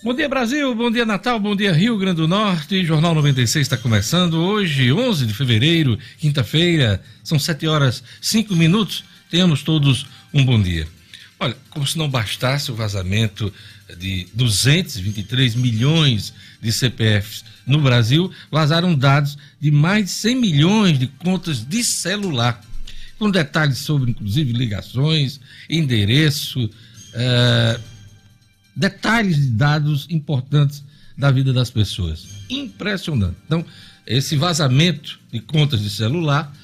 Bom dia Brasil, bom dia Natal, bom dia Rio Grande do Norte. Jornal 96 está começando hoje, 11 de fevereiro, quinta-feira. São 7 horas 5 minutos. Tenhamos todos um bom dia. Olha, como se não bastasse o vazamento de 223 milhões de CPFs no Brasil, vazaram dados de mais de 100 milhões de contas de celular, com detalhes sobre, inclusive, ligações, endereço. Uh, detalhes de dados importantes da vida das pessoas. Impressionante. Então, esse vazamento de contas de celular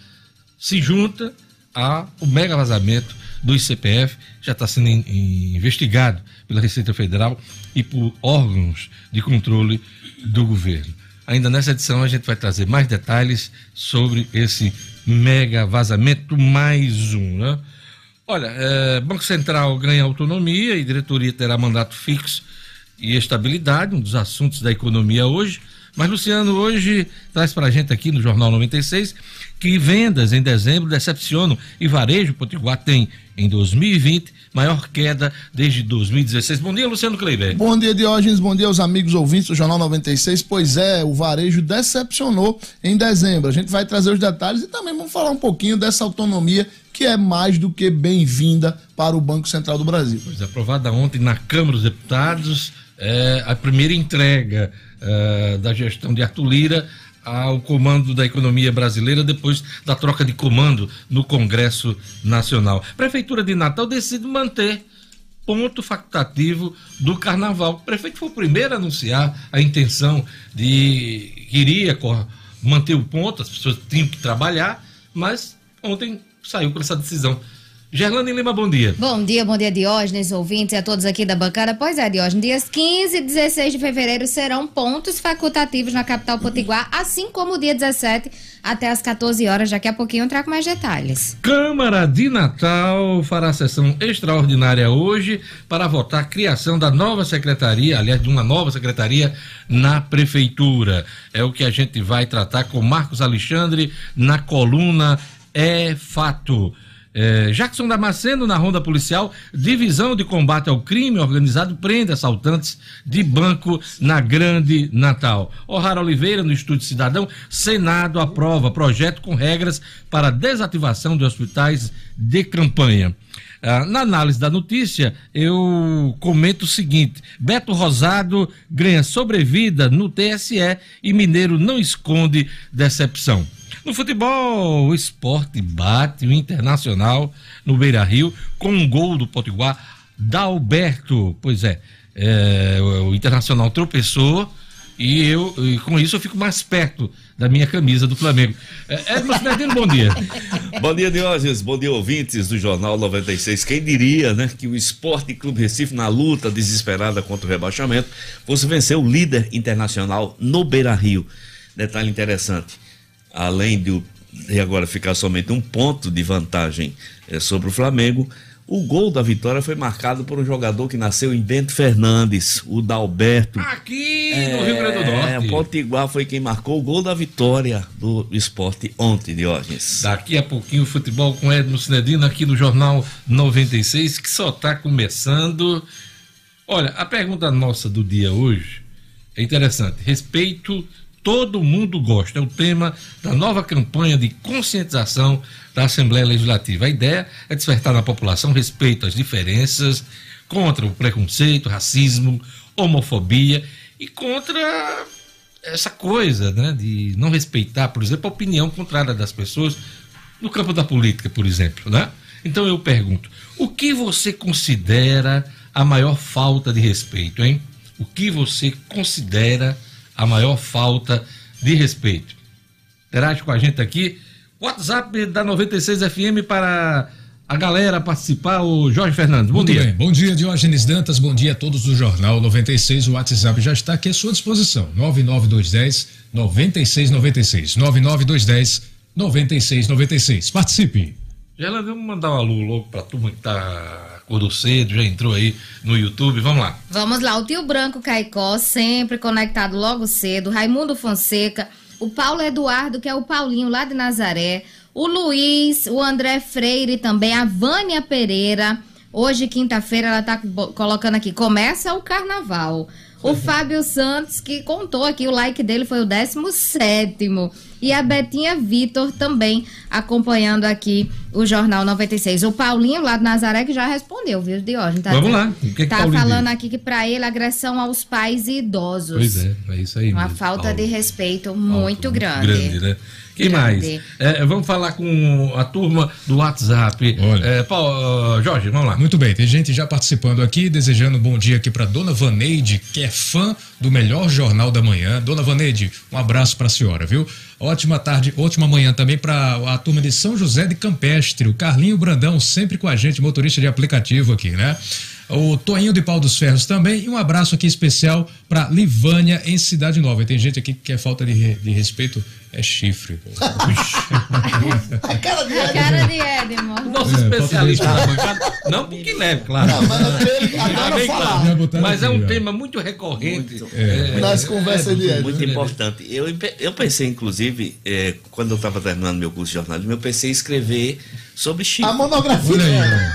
se junta ao mega vazamento do ICPF, já está sendo in, investigado pela Receita Federal e por órgãos de controle do governo. Ainda nessa edição a gente vai trazer mais detalhes sobre esse mega vazamento mais um, né? Olha, é, Banco Central ganha autonomia e diretoria terá mandato fixo e estabilidade, um dos assuntos da economia hoje. Mas Luciano hoje traz para a gente aqui no Jornal 96 que vendas em dezembro decepcionam e varejo Potiguar tem em 2020 maior queda desde 2016. Bom dia, Luciano Kleiber. Bom dia, Diógenes. Bom dia aos amigos ouvintes do Jornal 96. Pois é, o varejo decepcionou em dezembro. A gente vai trazer os detalhes e também vamos falar um pouquinho dessa autonomia que é mais do que bem-vinda para o Banco Central do Brasil. Pois é, aprovada ontem na Câmara dos Deputados é, a primeira entrega é, da gestão de Arthur Lira ao comando da economia brasileira depois da troca de comando no Congresso Nacional. Prefeitura de Natal decide manter ponto facultativo do carnaval. O prefeito foi o primeiro a anunciar a intenção de que iria manter o ponto, as pessoas tinham que trabalhar, mas ontem saiu com essa decisão. Gerlane Lima, bom dia. Bom dia, bom dia, Diógenes, ouvintes e a todos aqui da bancada. Pois é, Diógenes, dias 15 e 16 de fevereiro serão pontos facultativos na capital potiguar, assim como o dia 17 até as 14 horas. Daqui a pouquinho eu trago mais detalhes. Câmara de Natal fará sessão extraordinária hoje para votar a criação da nova secretaria, aliás, de uma nova secretaria na prefeitura. É o que a gente vai tratar com Marcos Alexandre na coluna é fato. É, Jackson Damasceno, na ronda policial, divisão de combate ao crime organizado prende assaltantes de banco na Grande Natal. O'Hara Oliveira, no Estúdio Cidadão, Senado aprova projeto com regras para desativação de hospitais de campanha. Ah, na análise da notícia, eu comento o seguinte: Beto Rosado ganha sobrevida no TSE e Mineiro não esconde decepção. No futebol, o esporte bate o Internacional no Beira Rio com um gol do Potiguar da Alberto. Pois é, é o Internacional tropeçou e eu e com isso eu fico mais perto da minha camisa do Flamengo. É, Edmo Cinedino, bom dia. bom dia, Diógenes. Bom dia, ouvintes do Jornal 96. Quem diria, né, que o Esporte Clube Recife, na luta desesperada contra o rebaixamento, fosse vencer o líder internacional no Beira Rio. Detalhe interessante além de, de agora ficar somente um ponto de vantagem é, sobre o Flamengo, o gol da vitória foi marcado por um jogador que nasceu em Bento Fernandes, o Dalberto. Aqui é, no Rio Grande do Norte. É, o Potiguar foi quem marcou o gol da vitória do esporte ontem, Diógenes. Daqui a pouquinho o futebol com Edmo Cinedino aqui no Jornal 96, que só está começando. Olha, a pergunta nossa do dia hoje é interessante. Respeito todo mundo gosta. É o tema da nova campanha de conscientização da Assembleia Legislativa. A ideia é despertar na população respeito às diferenças, contra o preconceito, racismo, homofobia e contra essa coisa né, de não respeitar, por exemplo, a opinião contrária das pessoas no campo da política, por exemplo. Né? Então eu pergunto: o que você considera a maior falta de respeito, hein? O que você considera a maior falta de respeito. Interage com a gente aqui. WhatsApp da 96 FM para a galera participar, o Jorge Fernandes. Bom Muito dia. Bem. Bom dia, Diógenes Dantas. Bom dia a todos do Jornal 96. O WhatsApp já está aqui à sua disposição. 99210 9696. 99210 9696. Participe. Já vamos mandar um alô logo para a turma que está acordou cedo, já entrou aí no YouTube. Vamos lá. Vamos lá. O tio Branco Caicó, sempre conectado logo cedo. Raimundo Fonseca. O Paulo Eduardo, que é o Paulinho lá de Nazaré. O Luiz, o André Freire também. A Vânia Pereira. Hoje, quinta-feira, ela tá colocando aqui. Começa o carnaval. O Fábio Santos, que contou aqui, o like dele foi o 17. E a Betinha Vitor também acompanhando aqui o Jornal 96. O Paulinho lá do Nazaré que já respondeu, viu, Diógenes? Tá Vamos lá. O que que tá Paulinho falando disse? aqui que pra ele agressão aos pais idosos. Pois é, é isso aí. Uma mesmo, falta Paulo. de respeito Paulo, muito grande. Grande, né? Quem Grande. mais? É, vamos falar com a turma do WhatsApp. Olha. É, Paulo, Jorge, vamos lá. Muito bem, tem gente já participando aqui, desejando um bom dia aqui para Dona Vaneide, que é fã do melhor jornal da manhã. Dona Vaneide, um abraço para a senhora, viu? Ótima tarde, ótima manhã também para a turma de São José de Campestre, o Carlinho Brandão, sempre com a gente, motorista de aplicativo aqui, né? O Toinho de Pau dos Ferros também, e um abraço aqui especial para Livânia, em Cidade Nova. E tem gente aqui que quer falta de, re- de respeito, é chifre. A cara de A cara de Edmond. Nosso É, especialista falta na bancada. Não porque leve, claro. Não, mas ele claro. Botaram Mas é um já. tema muito recorrente. Muito. É, Nas conversas de Edson. Muito importante. Eu, eu pensei, inclusive, quando eu estava terminando meu curso de jornalismo, eu pensei em escrever sobre Chico. A monografia.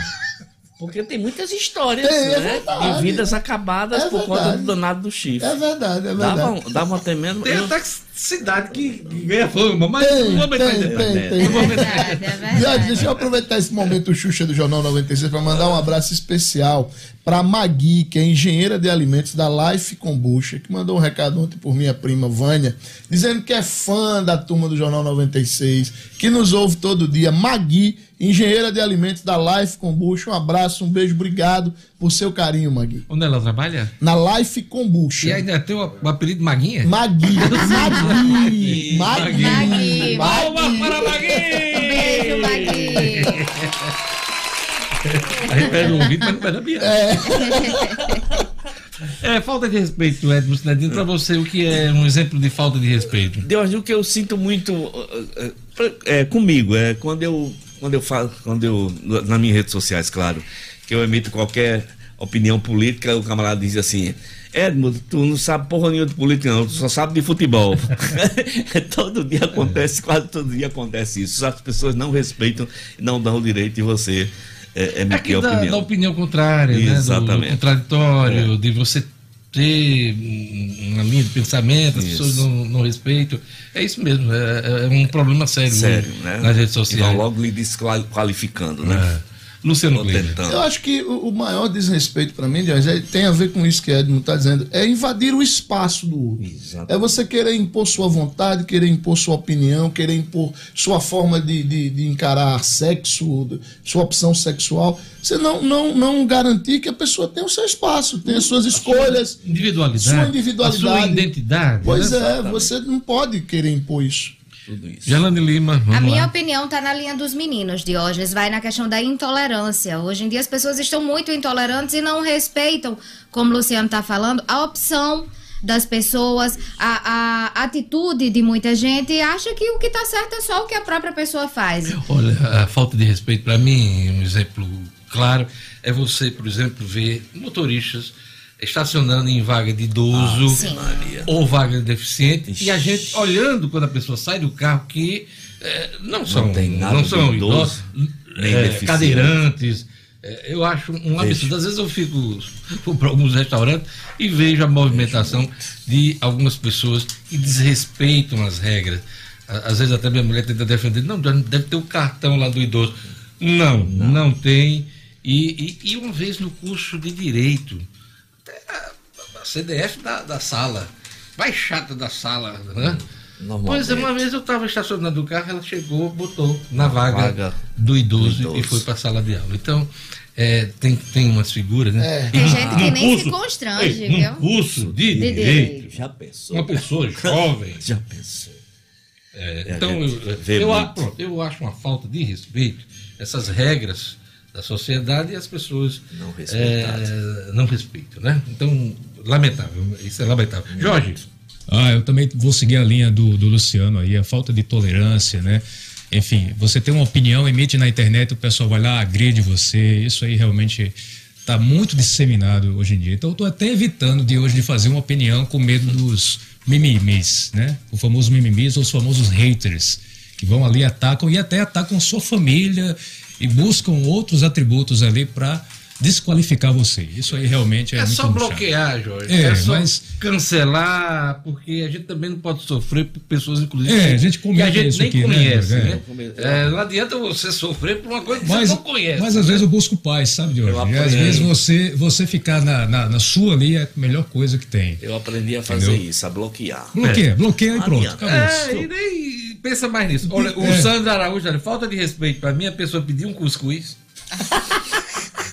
Porque tem muitas histórias, Tem, é né? verdade. de vidas acabadas É por conta do danado do chifre. É verdade, é verdade. Dava, um- dava até mesmo. Tem eu- até cidade que ganha fama, mas Tem, não vou meter tem, em detalhe. tem, tem. É verdade, é verdade. deixa eu aproveitar esse momento Xuxa do Jornal 96 para mandar um abraço especial para Magui, que é engenheira de alimentos da Life Kombucha, que mandou um recado ontem por minha prima Vânia, dizendo que é fã da turma do Jornal 96, que nos ouve todo dia. Magui, engenheira de alimentos da Life Kombucha, um abraço, um beijo, obrigado por seu carinho, Magui. Onde ela trabalha? Na Life Kombucha. E ainda tem o, o apelido Maguinha? Magui, Magui, Magui, Magui. Palmas para Beijo, Magui! Magui. A gente perde o ouvido, mas não perde a piada. É. falta de respeito, Edmo Cidadino, pra você, o que é um exemplo de falta de respeito? Deus, o que eu sinto muito uh, uh, pra- é, comigo é quando eu quando eu falo quando eu nas minhas redes sociais, claro, que eu emito qualquer opinião política, o camarada diz assim: Edmo, tu não sabe porra nenhuma de política, não, tu só sabe de futebol. todo dia acontece, quase todo dia acontece isso. As pessoas não respeitam não dão o direito de você é, É emitir que a da, opinião. da opinião contrária, né? Do- Do, Exatamente. contraditório, de você ter um- uma linha de pensamento, as Isso. pessoas não, não respeitam. É isso mesmo, é, é um problema sério, Sério, né? nas redes E vão sociais. logo lhe desqualificando, né? Luciano tentando. Eu acho que o, o maior desrespeito para mim, Dias, é- tem a ver com isso que Edmund está dizendo, é invadir o espaço do outro. Exato. É você querer impor sua vontade, querer impor sua opinião, querer impor sua forma de, de, de encarar sexo, sua opção sexual. Você não, não, não garantir que a pessoa tenha o seu espaço, tenha suas escolhas. Individualidade. Sua individualidade. A sua identidade. Pois né? é, você não pode querer impor isso. Tudo isso. Gelane Lima, vamos A minha lá. opinião está na linha dos meninos, Diógenes, vai na questão da intolerância. Hoje em dia as pessoas estão muito intolerantes e não respeitam, como o Luciano está falando, a opção das pessoas, a, a atitude de muita gente e acha que o que está certo é só o que a própria pessoa faz. Olha, a falta de respeito para mim, um exemplo claro, é você, por exemplo, ver motoristas estacionando em vaga de idoso Ah, ou vaga de deficiente e a gente olhando quando a pessoa sai do carro que eh, não são tem nada não de são idoso, idosos, nem deficiente. cadeirantes. Eh, eu acho um absurdo. Às vezes eu fico para alguns restaurantes e vejo a movimentação de algumas pessoas que desrespeitam as regras. Às vezes até minha mulher tenta defender, não, deve ter o cartão lá do idoso. Não, não, tem. E, e, e uma vez no curso de Direito, a, a CDF da, da sala, mais chata da sala, né? Pois é, uma vez eu estava estacionando o carro, ela chegou, botou na vaga, Vaga do, idoso do idoso. e foi para a sala de aula. Então, é, tem, tem umas figuras, né? É. Tem gente que nem se curso- constrange, ei, viu? curso de, De direito, direito. Já pensou? uma pessoa jovem. Já pensou? É, É, então, eu, eu, pronto, eu acho uma falta de respeito essas regras da sociedade e as pessoas Não é, não respeitam, né? Então, lamentável, isso é lamentável. Jorge, Ah, eu também vou seguir a linha do, do Luciano aí, a falta de tolerância, né? Enfim, você tem uma opinião, emite na internet, o pessoal vai lá, agride você, isso aí realmente está muito disseminado hoje em dia. Então eu estou até evitando de hoje de fazer uma opinião com medo dos mimimis, né? O famoso mimimis ou os famosos haters, que vão ali, atacam e até atacam sua família e buscam outros atributos ali para desqualificar você. Isso aí realmente é, É muito só muito chato. bloquear, Jorge. É, É, só mas- cancelar, porque a gente também não pode sofrer por pessoas, inclusive, É, a gente que a comenta gente isso nem aqui, né, conhece. Jorge? Né? É, não adianta você sofrer por uma coisa que Mas, você não conhece. mas às vezes eu busco paz, sabe, Diogo? Eu E às vezes você, você ficar na, na, na sua ali é a melhor coisa que tem. Eu aprendi a fazer Entendeu? isso, a bloquear. Bloqueia, bloqueia e pronto. Acabou. É, e nem pensa mais nisso. Olha, o É. Sandro Araújo, olha, falta de respeito pra mim, a pessoa pedir um cuscuz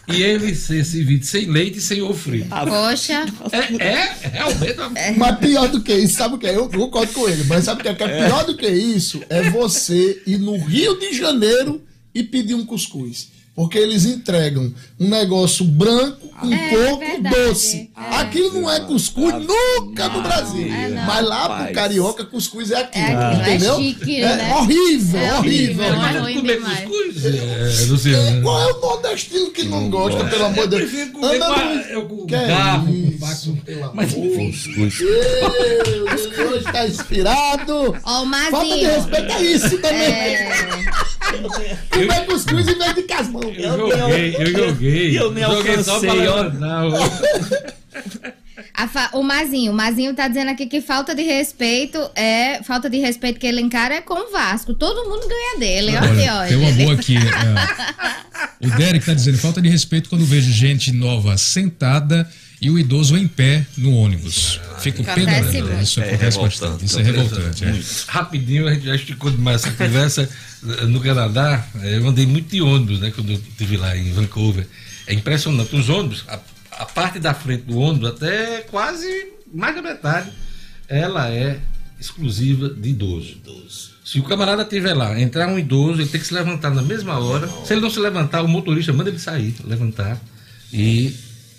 e ele ser servido sem leite e sem ovo frito. Poxa, É, é, realmente. uma- Mas pior do que isso, sabe o que é? Eu concordo com ele, mas sabe o que é? Que é pior do que isso? É você ir no Rio de Janeiro e pedir um cuscuz. Porque eles entregam um negócio branco com É, coco verdade. doce. É. Aquilo não é cuscuz nunca no Brasil. É, não. Mas lá pro Rapaz. carioca, cuscuz é aquilo. É é entendeu? chique, É né? horrível, É horrível. horrível, Mas é ruim comer cuscuz, é, Luciano. Qual é o nordestino que não gosta, pelo amor de Eu Deus? comer Anda com, eu, é garfo, com faco. pelo Mas amor enfim. Deus, hoje tá inspirado. ó o Falta de respeito é isso também. É, Comer cuscuz em vez de casmão. Eu joguei, eu joguei. eu nem joguei só pra levantar. fa- o Mazinho, o Mazinho tá dizendo aqui que falta de respeito é. Falta de respeito que ele encara é com o Vasco. Todo mundo ganha dele. Olha, Olha, olha. tem uma boa aqui. é, o Derek tá dizendo, falta de respeito quando vejo gente nova sentada e o idoso em pé no ônibus. Fico Acontece pedalando. muito. Isso É acontece revoltante, bastante. Isso é revoltante. é. Rapidinho, a gente já esticou demais essa conversa. No Canadá, eh, eu andei muito de ônibus, né? Quando eu estive lá em Vancouver. É impressionante. Os ônibus, a, a parte da frente do ônibus, até quase mais da metade, ela é exclusiva de idoso. Se o camarada estiver lá, entrar um idoso, ele tem que se levantar na mesma hora. Se ele não se levantar, o motorista manda ele sair, levantar e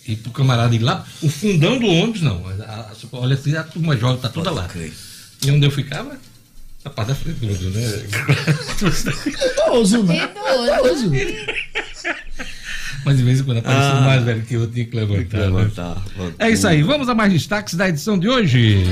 e pro camarada ir lá. O fundão do ônibus, não. A- a- olha assim, a turma jovem tá toda lá. E onde eu ficava? Na parte da frente do ônibus, né? Idoso, né? Idoso. Mas de vez em quando aparecia Ah. um mais velho que eu tinha que levantar. né? Levantar. É isso aí, vamos a mais destaques da edição de hoje.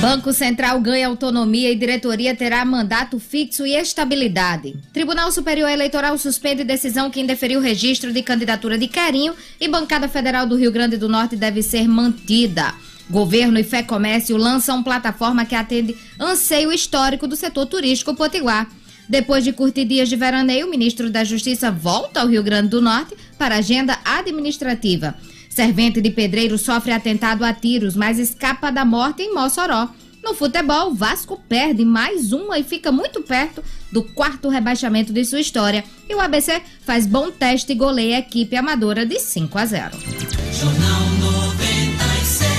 Banco Central ganha autonomia e diretoria terá mandato fixo e estabilidade. Tribunal Superior Eleitoral suspende decisão que indeferiu registro de candidatura de Querinho e Bancada Federal do Rio Grande do Norte deve ser mantida. Governo e Fé Comércio lançam plataforma que atende anseio histórico do setor turístico potiguar. Depois de curtir dias de veraneio, o ministro da Justiça volta ao Rio Grande do Norte para agenda administrativa. Servente de pedreiro sofre atentado a tiros, mas escapa da morte em Mossoró. No futebol, Vasco perde mais uma e fica muito perto do quarto rebaixamento de sua história. E o ABC faz bom teste e goleia a equipe amadora de 5 a 0. Jornal 96.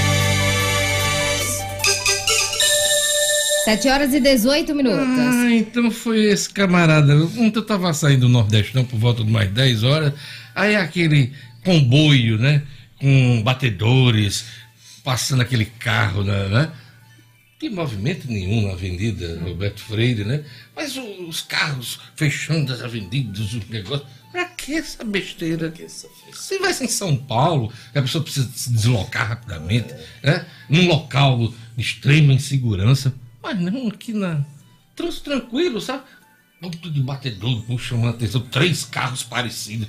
7 horas e 18 minutos. Ah, então foi esse camarada. Ontem eu tava saindo do Nordestão por volta de mais 10 horas. Aí aquele comboio, né? Com batedores, passando aquele carro, né? né? Não tem movimento nenhum na Avenida Roberto Freire, né? Mas os carros fechando as avenidas, os negócios. Pra que essa besteira? Se vai ser em São Paulo, que a pessoa precisa se deslocar rapidamente, né? Num local de extrema insegurança. Mas não aqui na. Trans tranquilo, sabe? Muito de batedor, chamando a atenção, três carros parecidos.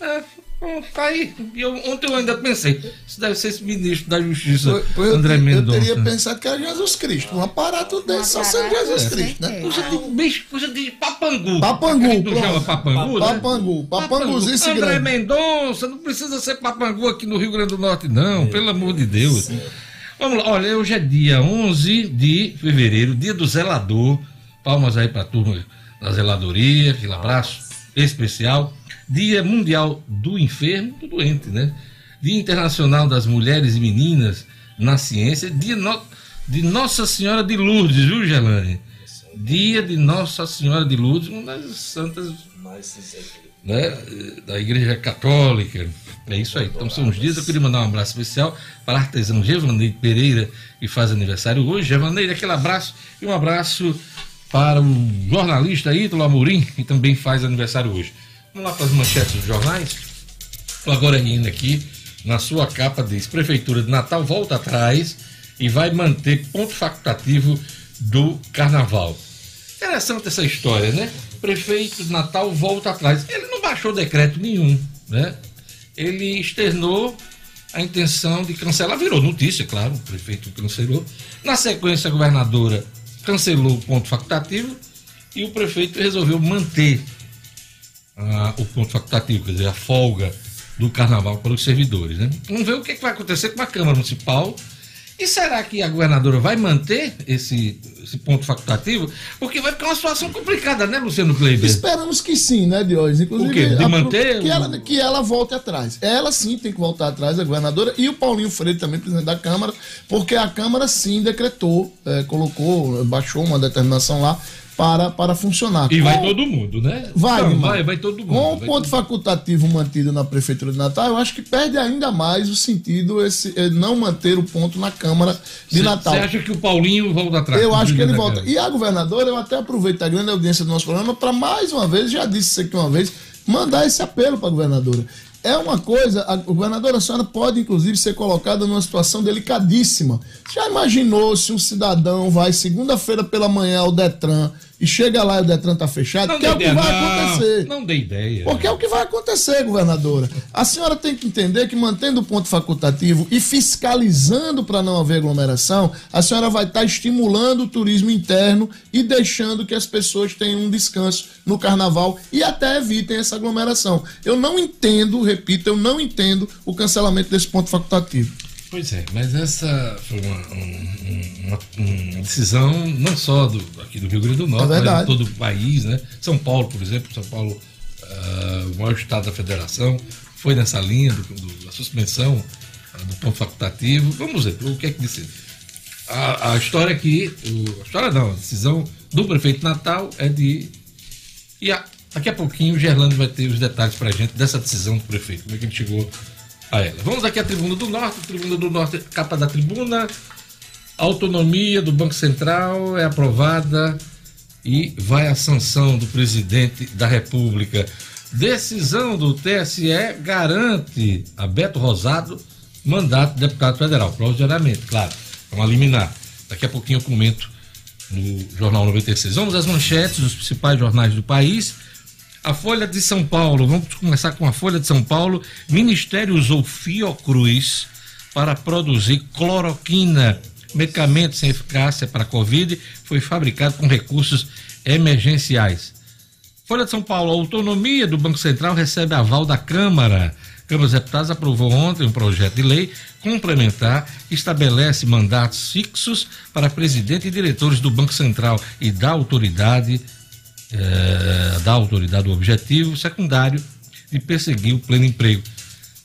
É, hum, tá aí. E eu, ontem eu ainda pensei, isso deve ser esse ministro da Justiça, Foi- foi eu, André eu Mendonça. teria pensado que era Jesus Cristo. Um aparato desse só sendo aparato, Jesus é. Cristo, né? Coisa de bicho, coisa de papangu. Papangu, tu chama papangu, né? Papangu, papanguzinho esse André grande. Mendonça, não precisa ser papangu aqui no Rio Grande do Norte, não, pelo amor de Deus. Vamos lá, olha, hoje é dia 11 de fevereiro, dia do zelador. Palmas aí pra turma da zeladoria, aquele abraço especial. Dia Mundial do Enfermo, do doente, né? Dia Internacional das Mulheres e Meninas na Ciência. Dia no- de Nossa Senhora de Lourdes, viu, Gelane? Dia de Nossa Senhora de Lourdes, uma das santas né, da Igreja Católica. É isso aí. Então são os dias. Eu queria mandar um abraço especial para a artesã Gevaneide Pereira, que faz aniversário hoje. Gevaneide, aquele abraço e um abraço para o jornalista Ítalo Amorim, que também faz aniversário hoje. Vamos lá para as manchetes dos jornais. O Agora ainda aqui, na sua capa, diz: Prefeitura de Natal volta atrás e vai manter ponto facultativo do carnaval. Interessante essa história, né? prefeito de Natal volta atrás. Ele não baixou decreto nenhum, né? Ele externou a intenção de cancelar, virou notícia, claro, o prefeito cancelou. Na sequência, a governadora cancelou o ponto facultativo e o prefeito resolveu manter ah, o ponto facultativo, quer dizer, a folga do carnaval para os servidores. Né? Vamos ver o que, é que vai acontecer com a Câmara Municipal. E será que a governadora vai manter esse, esse ponto facultativo? Porque vai ficar uma situação complicada, né, Luciano Kleiber? Esperamos que sim, né, Diógenes? Inclusive, O quê? De a- manter que, ela, que ela volte atrás. Ela sim tem que voltar atrás, a governadora, e o Paulinho Freire também, presidente da Câmara, porque a Câmara sim decretou, eh, colocou, baixou uma determinação lá para, para funcionar. E vai Com- todo mundo, né? Vai, Não, vai, vai todo mundo. Com o ponto facultativo mantido na Prefeitura de Natal, eu acho que perde ainda mais o sentido esse eh, não manter o ponto na Câmara de Cê- Natal. Você acha que o Paulinho volta atrás? Eu acho que ele volta. E a governadora, eu até aproveito a grande audiência do nosso programa para mais uma vez, já disse isso aqui uma vez, mandar esse apelo para a governadora. É uma coisa, a governadora a senhora pode inclusive ser colocada numa situação delicadíssima. Já imaginou se um cidadão vai segunda-feira pela manhã ao Detran e chega lá e o Detran tá fechado? Não que é o que ideia, vai não, acontecer. Não dê ideia. Porque é o que vai acontecer, governadora. A senhora tem que entender que mantendo o ponto facultativo e fiscalizando para não haver aglomeração, a senhora vai estar estimulando o turismo interno e deixando que as pessoas tenham um descanso no carnaval e até evitem essa aglomeração. Eu não entendo, repito, eu não entendo o cancelamento desse ponto facultativo. Pois é, mas essa foi uma, um- uma- uma decisão não só do, aqui do Rio Grande do Norte, É mas de todo o país, né? São Paulo, por exemplo, São Paulo, ah, o maior estado da federação, foi nessa linha do, do- da suspensão ah, do ponto facultativo. Vamos ver o que é que disse. A, a história aqui, o- a história não, a decisão do prefeito Natal é de. E a- daqui a pouquinho o Gerlando vai ter os detalhes pra gente dessa decisão do prefeito, como é que ele chegou a ela. Vamos aqui à Tribuna do Norte, Tribuna do Norte, capa da tribuna. A autonomia do Banco Central é aprovada e vai à sanção do presidente da República. Decisão do TSE garante a Beto Rosado mandato de deputado federal, provisoriamente, claro, é uma liminar. Daqui a pouquinho eu comento no Jornal 96. Vamos às manchetes dos principais jornais do país. A Folha de São Paulo, vamos começar com a Folha de São Paulo. Ministério usou Fiocruz para produzir cloroquina, medicamento sem eficácia para Covid, foi fabricado com recursos emergenciais. Folha de São Paulo, a autonomia do Banco Central recebe aval da Câmara. A Câmara dos Deputados aprovou ontem um projeto de lei complementar que estabelece mandatos fixos para presidente e diretores do Banco Central e da autoridade, eh, da autoridade o objetivo secundário de perseguir o pleno emprego.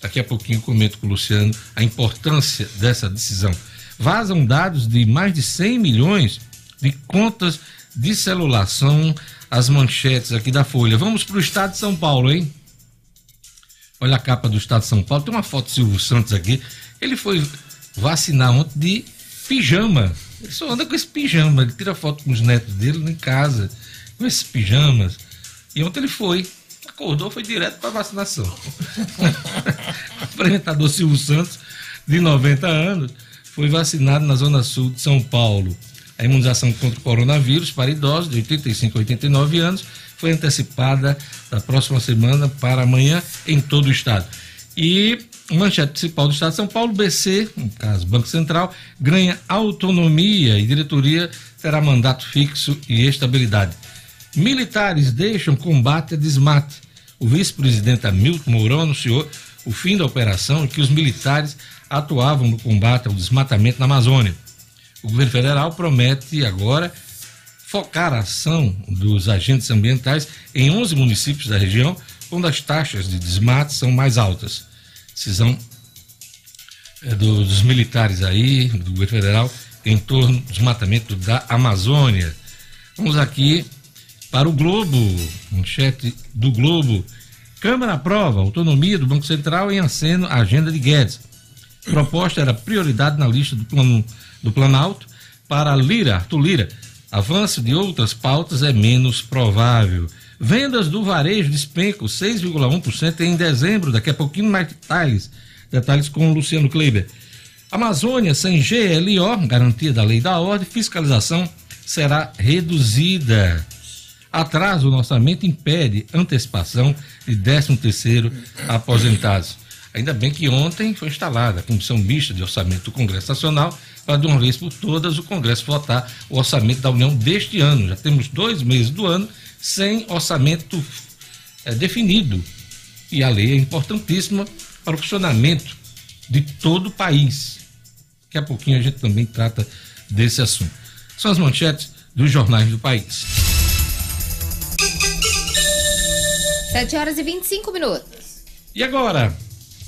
Daqui a pouquinho comento com o Luciano a importância dessa decisão. Vazam dados de mais de 100 milhões de contas de celular. São as manchetes aqui da Folha. Vamos para o estado de São Paulo, hein? Olha a capa do estado de São Paulo. Tem uma foto do Silvio Santos aqui. Ele foi vacinar ontem de pijama. Ele só anda com esse pijama. Ele tira foto com os netos dele em casa, com esses pijamas. E ontem ele foi. Acordou, foi direto para vacinação. o apresentador Silvio Santos, de 90 anos, foi vacinado na Zona Sul de São Paulo. A imunização contra o coronavírus para idosos de 85 a 89 anos foi antecipada da próxima semana para amanhã em todo o estado. E manchete principal do estado de São Paulo, BC, no caso Banco Central, ganha autonomia e diretoria terá mandato fixo e estabilidade. Militares deixam combate a desmate. O vice-presidente Hamilton Mourão anunciou o fim da operação e que os militares atuavam no combate ao desmatamento na Amazônia. O governo federal promete agora focar a ação dos agentes ambientais em 11 municípios da região, onde as taxas de desmate são mais altas. Decisão é, do- dos militares aí, do governo federal, em torno do desmatamento da Amazônia. Vamos aqui para o Globo, manchete do Globo. Câmara aprova autonomia do Banco Central em aceno à agenda de Guedes. Proposta era prioridade na lista do plano do Planalto para Lira, Arthur Lira. Avanço de outras pautas é menos provável. Vendas do varejo despencam 6,1% em dezembro. Daqui a pouquinho mais detalhes. Detalhes com o Luciano Kleiber. Amazônia sem GLO, garantia da lei da ordem, fiscalização será reduzida. Atraso no orçamento impede antecipação de 13 terceiro aposentados. Ainda bem que ontem foi instalada a Comissão Mista de Orçamento do Congresso Nacional para, de uma vez por todas, o Congresso votar o orçamento da União deste ano. Já temos dois meses do ano sem orçamento é, definido. E a lei é importantíssima para o funcionamento de todo o país. Daqui a pouquinho a gente também trata desse assunto. São as manchetes dos jornais do país. 7 horas e 25 minutos. E agora,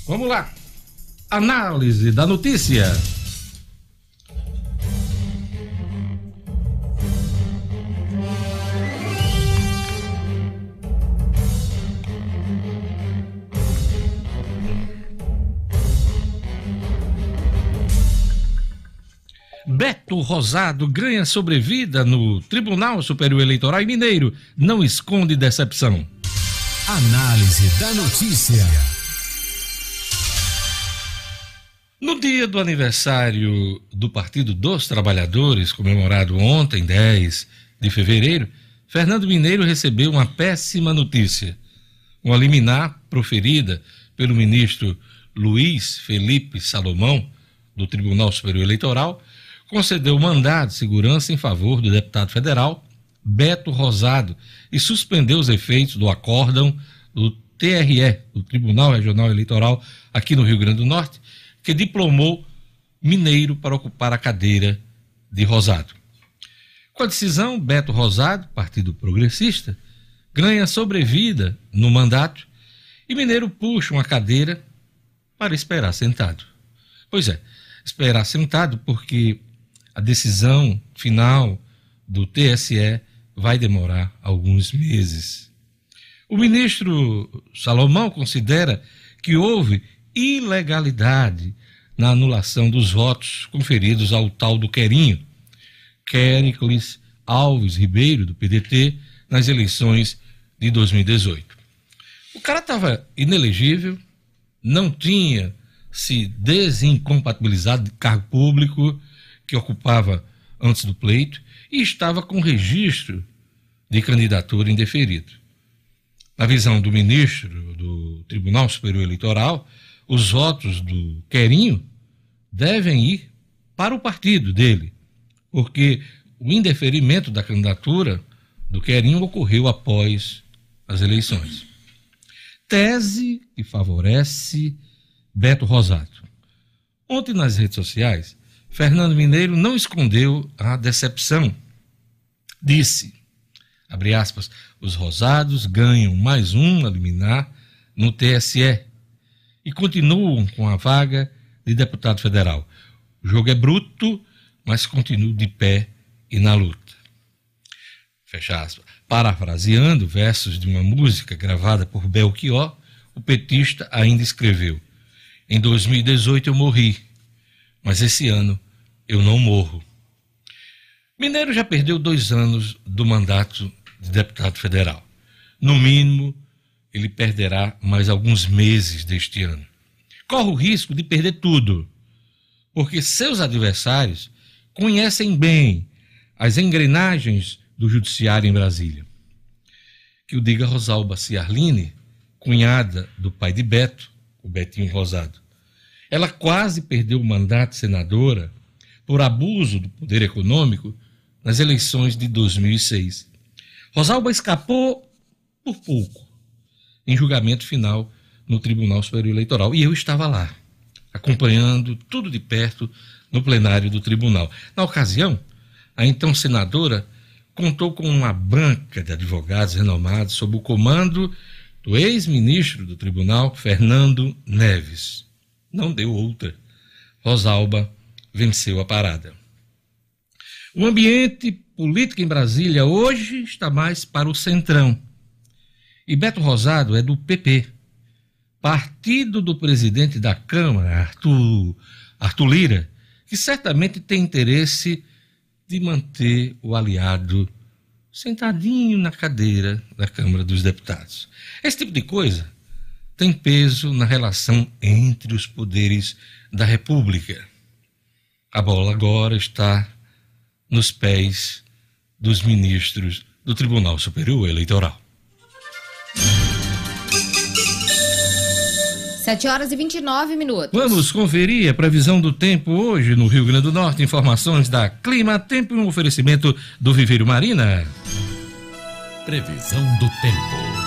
vamos lá. Análise da notícia. Beto Rosado ganha sobrevida no Tribunal Superior Eleitoral Mineiro não esconde decepção. Análise da notícia. No dia do aniversário do Partido dos Trabalhadores, comemorado ontem, 10 de fevereiro, Fernando Mineiro recebeu uma péssima notícia. Uma liminar proferida pelo ministro Luiz Felipe Salomão, do Tribunal Superior Eleitoral, concedeu mandado de segurança em favor do deputado federal Beto Rosado e suspendeu os efeitos do acórdão do TRE, do Tribunal Regional Eleitoral aqui no Rio Grande do Norte, que diplomou Mineiro para ocupar a cadeira de Rosado. Com a decisão, Beto Rosado, Partido Progressista, ganha sobrevida no mandato e Mineiro puxa uma cadeira para esperar sentado. Pois é, esperar sentado porque a decisão final do TSE vai demorar alguns meses. O ministro Salomão considera que houve ilegalidade na anulação dos votos conferidos ao tal do Querinho, Quericles Alves Ribeiro, do PDT, nas eleições de 2018. O cara estava inelegível, não tinha se desincompatibilizado de cargo público, que ocupava antes do pleito e estava com registro de candidatura indeferido. Na visão do ministro do Tribunal Superior Eleitoral, os votos do Querinho devem ir para o partido dele, porque o indeferimento da candidatura do Querinho ocorreu após as eleições. Tese que favorece Beto Rosato. Ontem nas redes sociais, Fernando Mineiro não escondeu a decepção. Disse, abre aspas, os rosados ganham mais um liminar no TSE e continuam com a vaga de deputado federal. O jogo é bruto, mas continuo de pé e na luta. Fecha aspas. Parafraseando versos de uma música gravada por Belchior, o petista ainda escreveu: Em 2018 eu morri mas esse ano eu não morro. Mineiro já perdeu dois anos do mandato de deputado federal. No mínimo, ele perderá mais alguns meses deste ano. Corre o risco de perder tudo, porque seus adversários conhecem bem as engrenagens do judiciário em Brasília. Que o diga Rosalba Ciarline, cunhada do pai de Beto, o Betinho Rosado. Ela quase perdeu o mandato de senadora por abuso do poder econômico nas eleições de 2006. Rosalba escapou por pouco em julgamento final no Tribunal Superior Eleitoral e eu estava lá, acompanhando tudo de perto no plenário do tribunal. Na ocasião, a então senadora contou com uma banca de advogados renomados sob o comando do ex-ministro do tribunal, Fernando Neves não deu outra. Rosalba venceu a parada. O ambiente político em Brasília hoje está mais para o centrão. E Beto Rosado é do PP, partido do presidente da Câmara, Arthur, Arthur Lira, que certamente tem interesse de manter o aliado sentadinho na cadeira da Câmara dos Deputados. Esse tipo de coisa tem peso na relação entre os poderes da República. A bola agora está nos pés dos ministros do Tribunal Superior Eleitoral. 7 horas e 29 minutos. Vamos conferir a previsão do tempo hoje no Rio Grande do Norte. Informações da Clima Tempo e um oferecimento do Viveiro Marina. Previsão do tempo.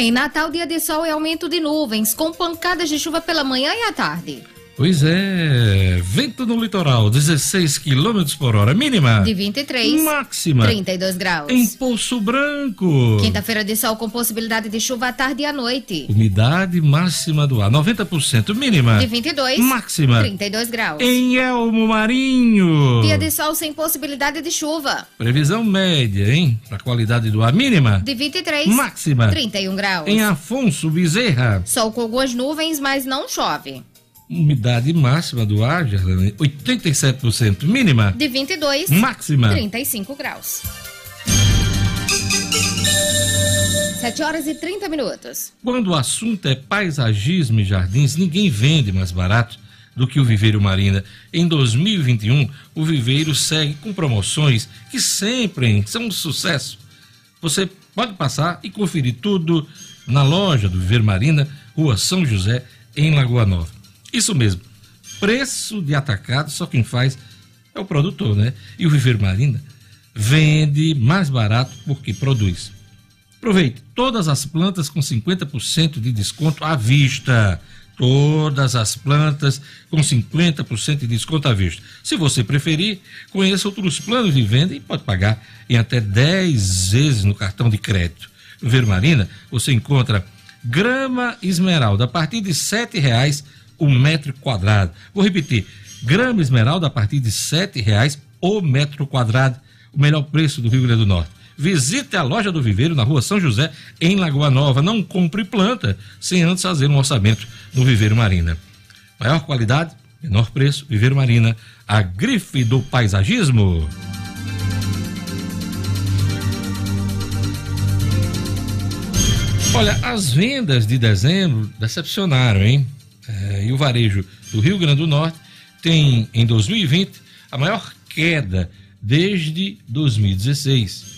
Em Natal, dia de sol e aumento de nuvens, com pancadas de chuva pela manhã e à tarde. Pois é, vento no litoral, 16 km por hora, mínima. De 23, Máxima. 32 graus. Em Poço Branco. Quinta-feira de sol com possibilidade de chuva à tarde e à noite. Umidade máxima do ar, 90%, mínima. De 22, Máxima. 32 graus. Em Elmo Marinho. Dia de sol sem possibilidade de chuva. Previsão média, hein? Para qualidade do ar, mínima. De 23, Máxima. 31 graus. Em Afonso Bezerra. Sol com algumas nuvens, mas não chove. Umidade máxima do ar, Jardine, 87%, mínima. De 22, Máxima. 35 graus. 7 horas e 30 minutos. Quando o assunto é paisagismo e jardins, ninguém vende mais barato do que o Viveiro Marina. Em 2021, o Viveiro segue com promoções que sempre são um sucesso. Você pode passar e conferir tudo na loja do Viveiro Marina, Rua São José, em Lagoa Nova. Isso mesmo, preço de atacado, só quem faz é o produtor, né? E o Viveiro Marina vende mais barato porque produz. Aproveite todas as plantas com 50% de desconto à vista. Todas as plantas com 50% de desconto à vista. Se você preferir, conheça outros planos de venda e pode pagar em até 10 vezes no cartão de crédito. No Vermarina, você encontra grama esmeralda a partir de R$ 7,00 o metro quadrado. Vou repetir, grama esmeralda a partir de R$ 7,00 o metro quadrado, o melhor preço do Rio Grande do Norte. Visite a loja do Viveiro na rua São José, em Lagoa Nova. Não compre planta sem antes fazer um orçamento no Viveiro Marina. Maior qualidade, menor preço, Viveiro Marina, a grife do paisagismo. Olha, as vendas de dezembro decepcionaram, hein? É, e o varejo do Rio Grande do Norte tem, em 2020, a maior queda desde 2016.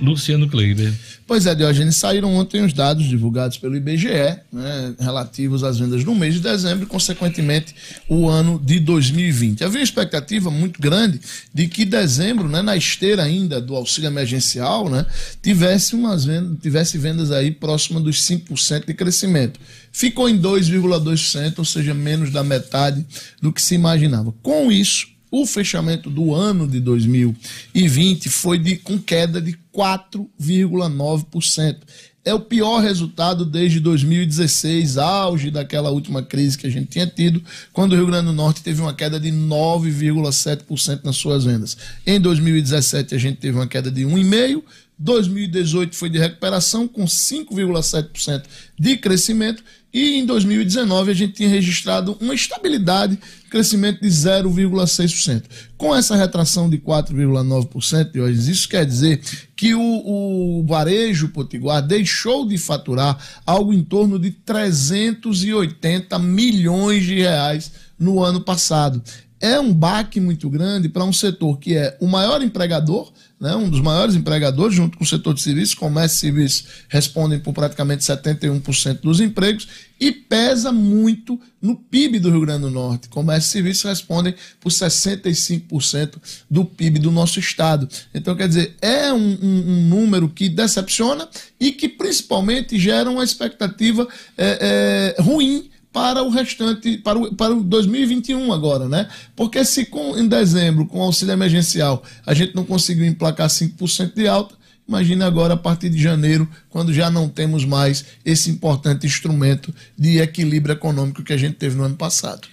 Luciano Kleiber. Pois é, Diógenes, saíram ontem os dados divulgados pelo IBGE, né, relativos às vendas no mês de dezembro e, consequentemente, o ano de 2020. Havia uma expectativa muito grande de que dezembro, né, na esteira ainda do auxílio emergencial, né, tivesse, umas vendas, tivesse vendas aí próxima dos 5% de crescimento. Ficou em 2,2%, ou seja, menos da metade do que se imaginava. Com isso, o fechamento do ano de 2020 foi de, com queda de 4,9%. É o pior resultado desde 2016, auge daquela última crise que a gente tinha tido, quando o Rio Grande do Norte teve uma queda de 9,7% nas suas vendas. Em 2017 a gente teve uma queda de 1,5%, 2018 foi de recuperação com 5,7% de crescimento e em 2019 a gente tinha registrado uma estabilidade, crescimento de 0,6%. Com essa retração de 4,9%, hoje, isso quer dizer que o, o varejo potiguar deixou de faturar algo em torno de 380 milhões de reais no ano passado. É um baque muito grande para um setor que é o maior empregador, né, um dos maiores empregadores, junto com o setor de serviços, comércio e serviços respondem por praticamente 71% dos empregos, e pesa muito no PIB do Rio Grande do Norte. Comércio e serviços respondem por 65% do PIB do nosso estado. Então, quer dizer, é um, um, um número que decepciona e que principalmente gera uma expectativa é, é, ruim para o restante, para o, para o 2021 agora, né? Porque se com, em dezembro, com auxílio emergencial, a gente não conseguiu emplacar 5% de alta, imagine agora a partir de janeiro, quando já não temos mais esse importante instrumento de equilíbrio econômico que a gente teve no ano passado.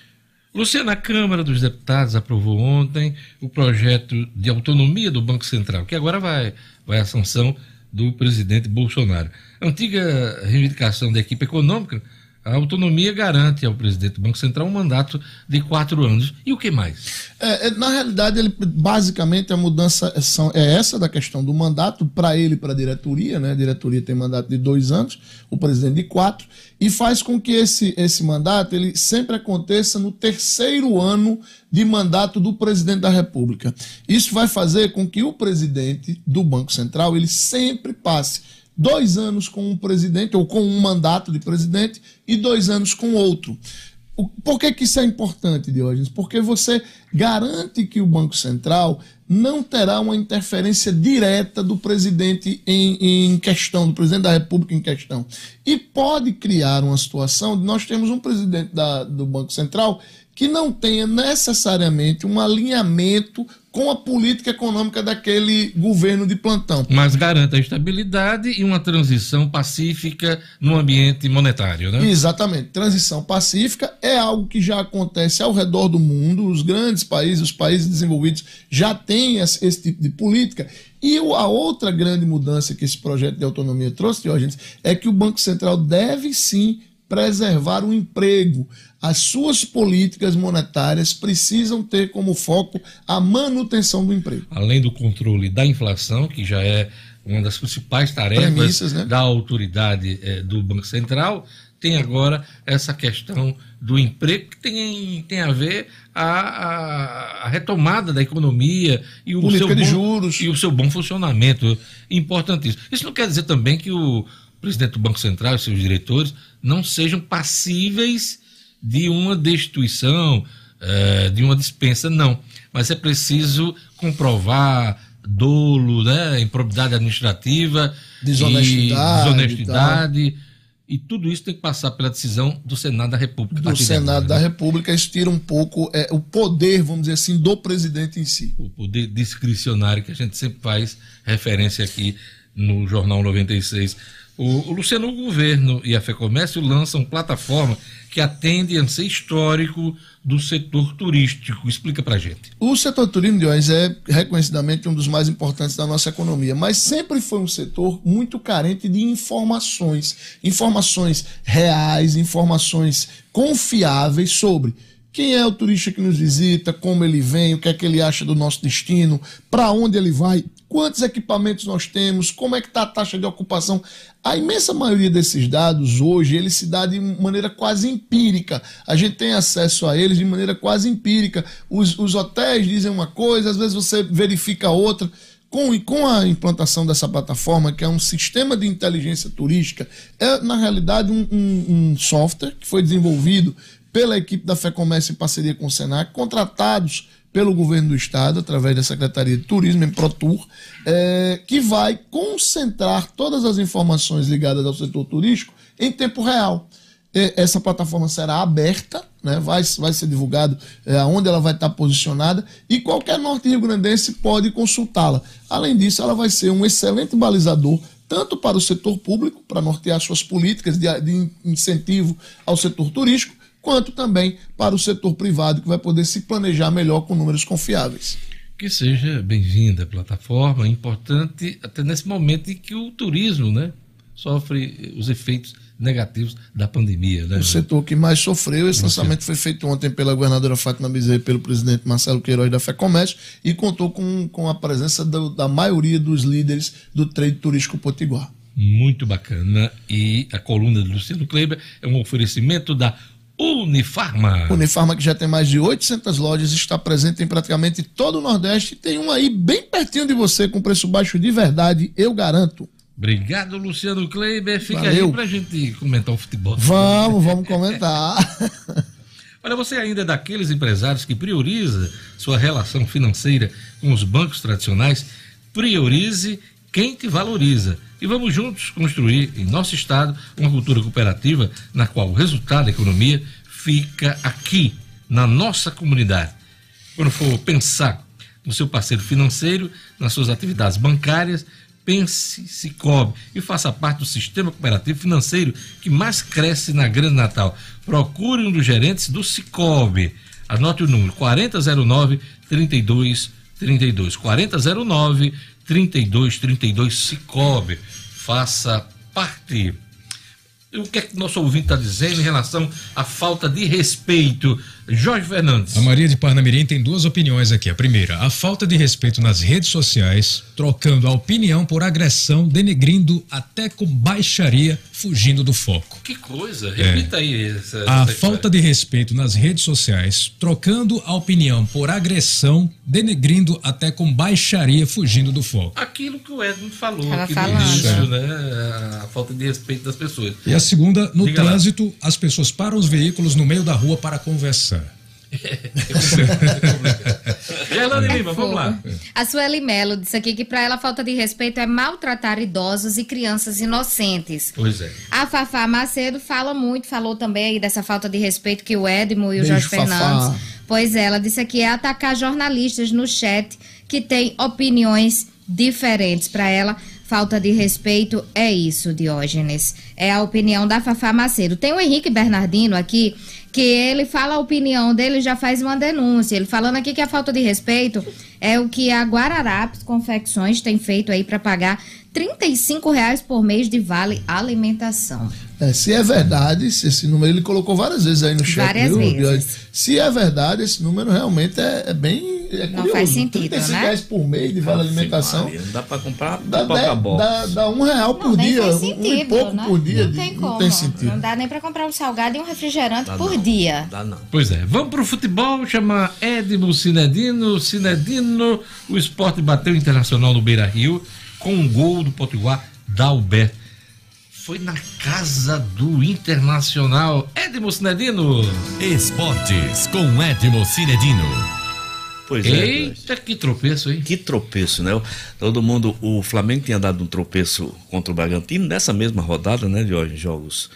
Luciano, a Câmara dos Deputados aprovou ontem o projeto de autonomia do Banco Central, que agora vai, vai à sanção do presidente Bolsonaro. Antiga reivindicação da equipe econômica, a autonomia garante ao presidente do Banco Central um mandato de quatro anos. E o que mais? É, é, na realidade, ele, basicamente, a mudança é, é essa da questão do mandato para ele para a diretoria. Né? A diretoria tem mandato de dois anos, o presidente de quatro, e faz com que esse, esse mandato ele sempre aconteça no terceiro ano de mandato do presidente da República. Isso vai fazer com que o presidente do Banco Central ele sempre passe dois anos com um presidente ou com um mandato de presidente e dois anos com outro. Por que, que isso é importante, Diógenes? Porque você garante que o Banco Central não terá uma interferência direta do presidente em, em, questão, do presidente da República em questão. E pode criar uma situação de nós temos um presidente da, do Banco Central que não tenha necessariamente um alinhamento com a política econômica daquele governo de plantão. Mas garanta a estabilidade e uma transição pacífica no ambiente monetário, né? Exatamente. Transição pacífica é algo que já acontece ao redor do mundo. Os grandes países, os países desenvolvidos já têm esse, esse tipo de política. E a outra grande mudança que esse projeto de autonomia trouxe, Diógenes, é que o Banco Central deve sim preservar o emprego. As suas políticas monetárias precisam ter como foco a manutenção do emprego. Além do controle da inflação, que já é uma das principais tarefas né? da autoridade eh, do Banco Central, tem agora essa questão do emprego que tem, tem a ver a, a, a retomada da economia e o, seu bom, juros. e o seu bom funcionamento. Importantíssimo. Isso não quer dizer também que o presidente do Banco Central e seus diretores não sejam passíveis de uma destituição, uh, de uma dispensa, não. Mas é preciso comprovar dolo, né, improbidade administrativa, desonestidade, e, desonestidade e tudo isso tem que passar pela decisão do Senado da República. Do Senado né? da República, isso tira um pouco é, o poder, vamos dizer assim, do presidente em si. O poder discricionário que a gente sempre faz referência aqui no Jornal 96. O, Luciano, o governo e a FEComércio lançam plataforma que atende a ser histórico do setor turístico. Explica pra gente. O setor turismo de hoje é reconhecidamente um dos mais importantes da nossa economia, mas sempre foi um setor muito carente de informações, informações reais, informações confiáveis sobre quem é o turista que nos visita, como ele vem, o que é que ele acha do nosso destino, para onde ele vai, quantos equipamentos nós temos, como é que está a taxa de ocupação. A imensa maioria desses dados hoje, eles se dá de maneira quase empírica. A gente tem acesso a eles de maneira quase empírica. Os, os hotéis dizem uma coisa, às vezes você verifica outra. Com, com a implantação dessa plataforma, que é um sistema de inteligência turística, é na realidade um, um, um software que foi desenvolvido pela equipe da FEComércio em parceria com o Senac, contratados pelo governo do estado, através da Secretaria de Turismo, em ProTour, é, que vai concentrar todas as informações ligadas ao setor turístico em tempo real. essa plataforma será aberta, né, vai, vai ser divulgado é, onde ela vai estar posicionada e qualquer norte-rio-grandense pode consultá-la. Além disso, ela vai ser um excelente balizador tanto para o setor público, para nortear suas políticas de, de incentivo ao setor turístico, quanto também para o setor privado, que vai poder se planejar melhor com números confiáveis. Que seja bem-vinda a plataforma, importante até nesse momento em que o turismo né, sofre os efeitos negativos da pandemia. Né, o setor que mais sofreu, esse lançamento foi feito ontem pela governadora Fátima Bezerra e pelo presidente Marcelo Queiroz da FEComércio e contou com, com a presença do, da maioria dos líderes do trade turístico potiguar. Muito bacana. E a coluna do Luciano Kleber é um oferecimento da Unifarma. Unifarma que já tem mais de 800 lojas, está presente em praticamente todo o Nordeste. Tem um aí bem pertinho de você com preço baixo de verdade, eu garanto. Obrigado, Luciano Kleiber. Fica Valeu. aí pra gente comentar o futebol. Vamos, vamos comentar. Olha, você ainda é daqueles empresários que prioriza sua relação financeira com os bancos tradicionais? Priorize quem te valoriza e vamos juntos construir em nosso estado uma cultura cooperativa na qual o resultado da economia fica aqui, na nossa comunidade. Quando for pensar no seu parceiro financeiro, nas suas atividades bancárias, pense Cicobi e faça parte do sistema cooperativo financeiro que mais cresce na Grande Natal. Procure um dos gerentes do Cicobi. Anote o número: 4009 3232. 4009 3232 Cicobi. Faça parte. O que é que nosso ouvinte está dizendo em relação à falta de respeito? Jorge Fernandes. A Maria de Parnamirim tem duas opiniões aqui. A primeira, a falta de respeito nas redes sociais, trocando a opinião por agressão, denegrindo até com baixaria, fugindo do foco. Que coisa, repita aí essa, A essa falta de respeito nas redes sociais, trocando a opinião por agressão, denegrindo até com baixaria, fugindo do foco. Aquilo que o Edmund falou falando. no início, É. né? A falta de respeito das pessoas. E a segunda, no Diga lá. trânsito, as pessoas param os veículos no meio da rua para conversar. Gerlane Lima, vamos lá. A Sueli Melo disse aqui que para ela falta de respeito é maltratar idosos e crianças inocentes. Pois é. A Fafá Macedo fala muito, falou também aí dessa falta de respeito que o Edmo e o Beijo, Jorge Fafá. Fernandes. Pois é, ela disse aqui é atacar jornalistas no chat que têm opiniões diferentes. Para ela, falta de respeito é isso, Diógenes. É a opinião da Fafá Macedo. Tem o Henrique Bernardino aqui que ele fala a opinião dele já faz uma denúncia. Ele falando aqui que a falta de respeito é o que a Guararapes Confecções tem feito aí para pagar 35 reais por mês de vale alimentação. É, se é verdade, se esse número ele colocou várias vezes aí no chat. Várias viu, vezes. Se é verdade, esse número realmente é, é bem. É Não curioso. faz sentido, 35 né? reais por mês de vale alimentação. Maria, não dá pra comprar Dá, dez- dá, dá um real por Não, dia. faz um- sentido, um e pouco né? por dia. Não de- tem como. Não tem sentido. Não dá nem para comprar um salgado e um refrigerante Dá por não. dia. Dá não. Pois é, vamos pro futebol, chama Edmo Cinedino. Cinedino, o esporte bateu o internacional no Beira Rio com um gol do Potiguar da Alberto. Foi na casa do Internacional. Edmo Cinedino. Esportes com Edmo Cinedino. Pois é. Eita, que tropeço, hein? Que tropeço, né? Todo mundo, o Flamengo tinha dado um tropeço contra o Bragantino nessa mesma rodada, né, de hoje, jogos,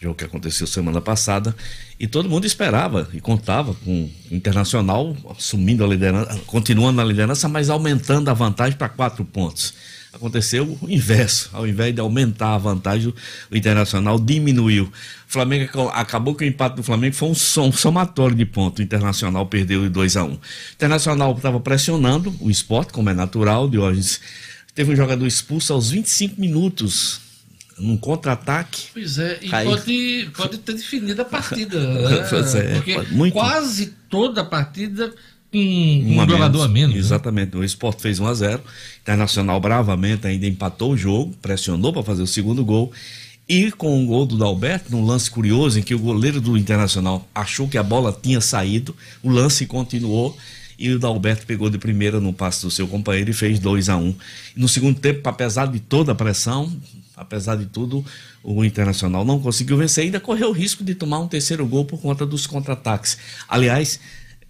jogo que aconteceu semana passada, e todo mundo esperava e contava com o Internacional assumindo a liderança, continuando na liderança, mas aumentando a vantagem para quatro pontos. Aconteceu o inverso, ao invés de aumentar a vantagem, o Internacional diminuiu. O Flamengo acabou que o empate do Flamengo foi um som- somatório de pontos. O Internacional perdeu de 2 a 1 um. O Internacional estava pressionando o esporte, como é natural, de hoje. Teve um jogador expulso aos 25 minutos, num contra-ataque. Pois é, e pode, pode ter definido a partida. né? É, Porque pode- quase toda a partida com um, a jogador a menos. né? Exatamente. O Sport fez 1 a 0 Internacional bravamente ainda empatou o jogo, pressionou para fazer o segundo gol. E com o gol do Dalberto, num lance curioso em que o goleiro do Internacional achou que a bola tinha saído, o lance continuou e o Dalberto pegou de primeira no passe do seu companheiro e fez 2 a 1 E no segundo tempo, apesar de toda a pressão, apesar de tudo, o Internacional não conseguiu vencer e ainda correu o risco de tomar um terceiro gol por conta dos contra-ataques. Aliás,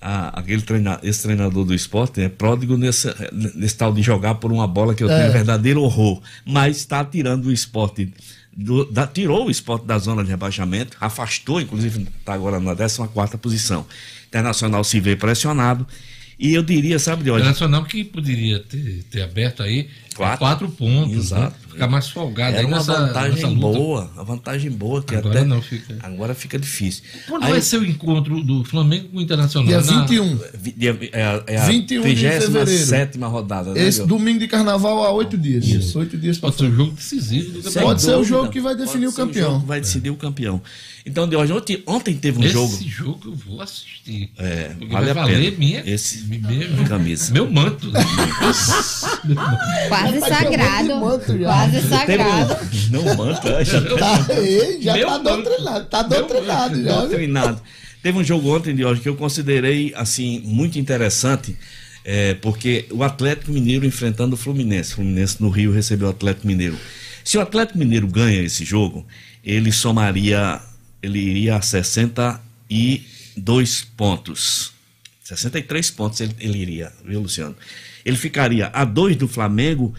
a- aquele treina, esse treinador do esporte é pródigo nesse, nesse tal de jogar por uma bola que eu tenho É. verdadeiro horror, mas está tirando o esporte. do- da- tirou o esporte da zona de rebaixamento, afastou, inclusive está agora na 14 posição. Internacional se vê pressionado. E eu diria, sabe, de O hoje, Internacional que poderia ter, ter aberto aí Quatro. quatro, pontos. Exato. né? Ficar mais folgado era uma nessa, vantagem nessa boa, uma vantagem boa que Agora até não fica. agora fica difícil. Quando Aí- vai ser o encontro do Flamengo com o Internacional? Dia Na- 21. Vi- dia- É, a- é a 21 de fevereiro. 37 rodada, né? Esse domingo de carnaval há oito dias. Oito dias pra Pode ser o jogo decisivo. Pode ser o dúvida. jogo que vai definir Pode o ser campeão. jogo que vai decidir o campeão. Então, de hoje, ontem, ontem teve um Esse jogo. jogo eu vou assistir. É, vale vai a valer pena. minha, Esse- meu, camisa. meu manto. Quase tá sagrado. manto já. Quase sagrado. Não manta, já Tá, ei, já Meu tá manto. doutrinado. Tá doutrinado já. doutrinado. Teve um jogo ontem de hoje que eu considerei assim muito interessante, é, porque o Atlético Mineiro enfrentando o Fluminense. O Fluminense no Rio recebeu o Atlético Mineiro. Se o Atlético Mineiro ganha esse jogo, ele somaria, ele iria a 62 pontos. 63 pontos ele, ele iria, viu, Luciano? Ele ficaria a 2 do Flamengo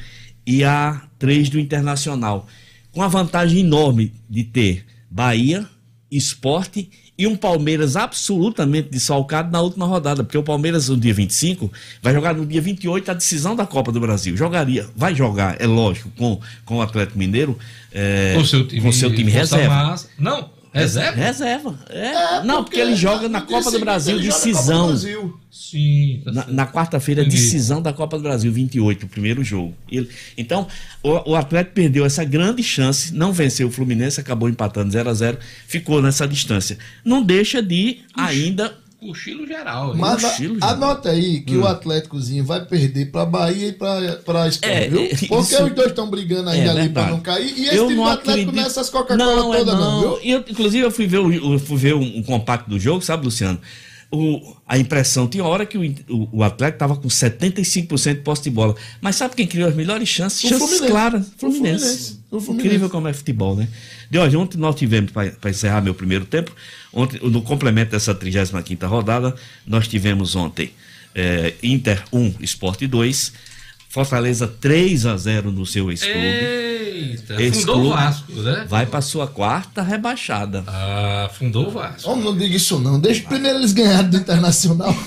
e a 3 do Internacional. Com a vantagem enorme de ter Bahia, Esporte e um Palmeiras absolutamente desfalcado na última rodada, porque o Palmeiras no dia 25 vai jogar no dia 28 a decisão da Copa do Brasil. Jogaria, vai jogar, é lógico, com, com o Atlético Mineiro, é, com seu time, com seu time reserva. massa. Não, Reserva? Reserva. É. É, não, porque ele joga na Copa do Brasil, decisão. Brasil. Sim, tá Na, na quarta-feira, decisão da Copa do Brasil, 28, o primeiro jogo. Ele- então, o, o Atlético perdeu essa grande chance, não venceu o Fluminense, acabou empatando 0 a 0 ficou nessa distância. Não deixa de ainda. Cochilo geral. hein? Mas Cochilo, a- já. anota aí que Hum. o Atléticozinho vai perder pra Bahia e pra, pra Sport, É, viu? Porque isso- os dois estão brigando ainda É ali pra não cair. E esse eu time do Atlético acredito. não é essas Coca-Cola não, é todas, não, não. viu? Eu, inclusive, eu fui ver, o, eu fui ver um, um compacto do jogo, sabe, Luciano? O, a impressão, tinha hora que o, o, o Atlético estava com 75% de posse de bola. Mas sabe quem criou as melhores chances? O chances Fluminense. claras. Fluminense. Fluminense. O Fluminense. Incrível como é futebol, né? De hoje, ontem nós tivemos, para encerrar meu primeiro tempo, ontem, no complemento dessa 35 rodada, nós tivemos ontem eh, Inter 1, Sport 2, Fortaleza 3 a 0 no seu ex-clube. Fundou o Vasco, né? Vai para sua quarta rebaixada. Ah, fundou o Vasco. Homem, não diga isso não. Deixa primeiro eles ganharem do Internacional.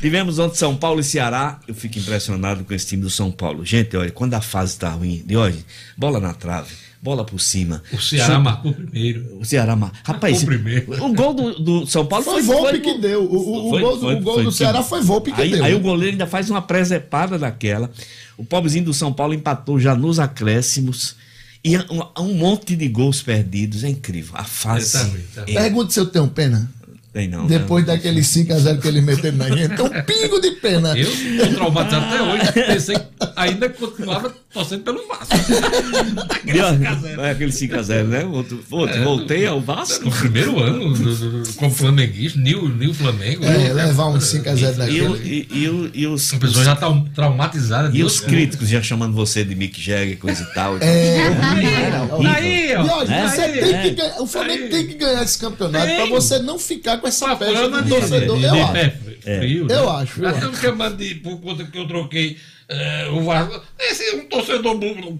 Tivemos ontem São Paulo e Ceará. Eu fico impressionado com esse time do São Paulo. Gente, olha, quando a fase tá ruim, de hoje, bola na trave, bola por cima. O Ceará Chuta- marcou primeiro. O Ceará, mar- rapaz, Marcou primeiro. o gol do, do São Paulo Foi foi, Volpe que deu. O- o- o gol do- o gol do Ceará foi Volpe que aí, deu. Aí o goleiro ainda faz uma presepada daquela. O pobrezinho do São Paulo empatou já nos acréscimos. E um, um monte de gols perdidos. É incrível. A fase. Tá ruim, tá é, Pergunta se eu tenho pena. Tem não. Depois né? daquele 5x0 que eles meteram na gente. Tem um pingo de pena. Eu tô traumatizado até hoje. Pensei que ainda continuava torcendo pelo Vasco. E, É aquele 5x0, né? Outro, outro, voltei ao Vasco. No primeiro ano, como flamenguista, New, New Flamengo. É, levar um 5x0 E, o- daquele. e, e, o- e os, A pessoa já tá traumatizada. e os críticos já chamando você de Mick Jagger, coisa e tal. É. E, é. tem que ganhar esse campeonato Tem. pra você não ficar com essa Tá pecha falando do de, torcedor. de, Eu de acho. pé frio, Eu né? acho, eu acho. me chamando de, por conta que eu troquei é, o Vasco. Esse é um torcedor burro.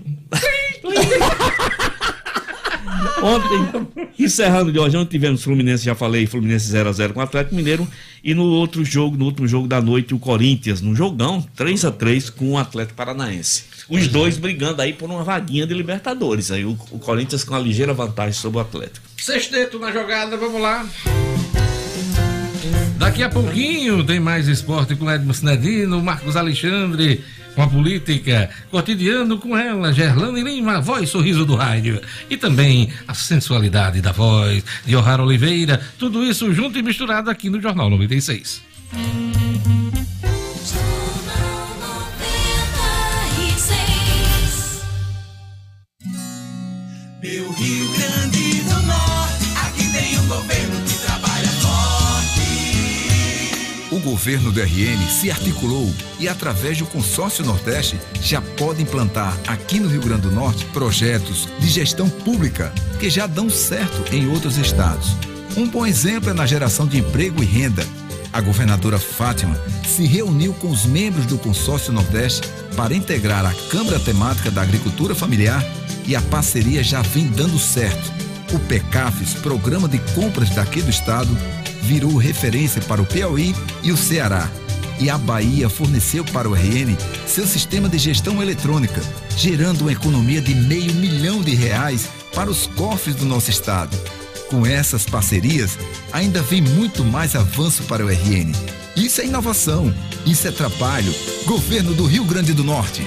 Ontem, encerrando de hoje, ontem tivemos Fluminense, já falei, Fluminense 0x0 com o Atlético Mineiro. E no outro jogo, no último jogo da noite, o Corinthians, no jogão, 3x3 com o Atlético Paranaense. Os dois brigando aí por uma vaguinha de Libertadores. Aí o, o Corinthians com uma ligeira vantagem sobre o Atlético. Sexteto na jogada, vamos lá. Daqui a pouquinho tem mais esporte com Edmo Sinedino, Marcos Alexandre, com a política, cotidiano com ela, Gerlane Lima, voz sorriso do rádio. E também a sensualidade da voz de O'Hara Oliveira. Tudo isso junto e misturado aqui no Jornal 96. Governo do RN se articulou e, através do Consórcio Nordeste, já pode implantar aqui no Rio Grande do Norte projetos de gestão pública que já dão certo em outros estados. Um bom exemplo é na geração de emprego e renda. A governadora Fátima se reuniu com os membros do Consórcio Nordeste para integrar a Câmara Temática da Agricultura Familiar e a parceria já vem dando certo. O PECAFES, Programa de Compras daqui do Estado, virou referência para o Piauí e o Ceará. E a Bahia forneceu para o RN seu sistema de gestão eletrônica, gerando uma economia de meio milhão de reais para os cofres do nosso estado. Com essas parcerias, ainda vem muito mais avanço para o RN. Isso é inovação, isso é trabalho. Governo do Rio Grande do Norte.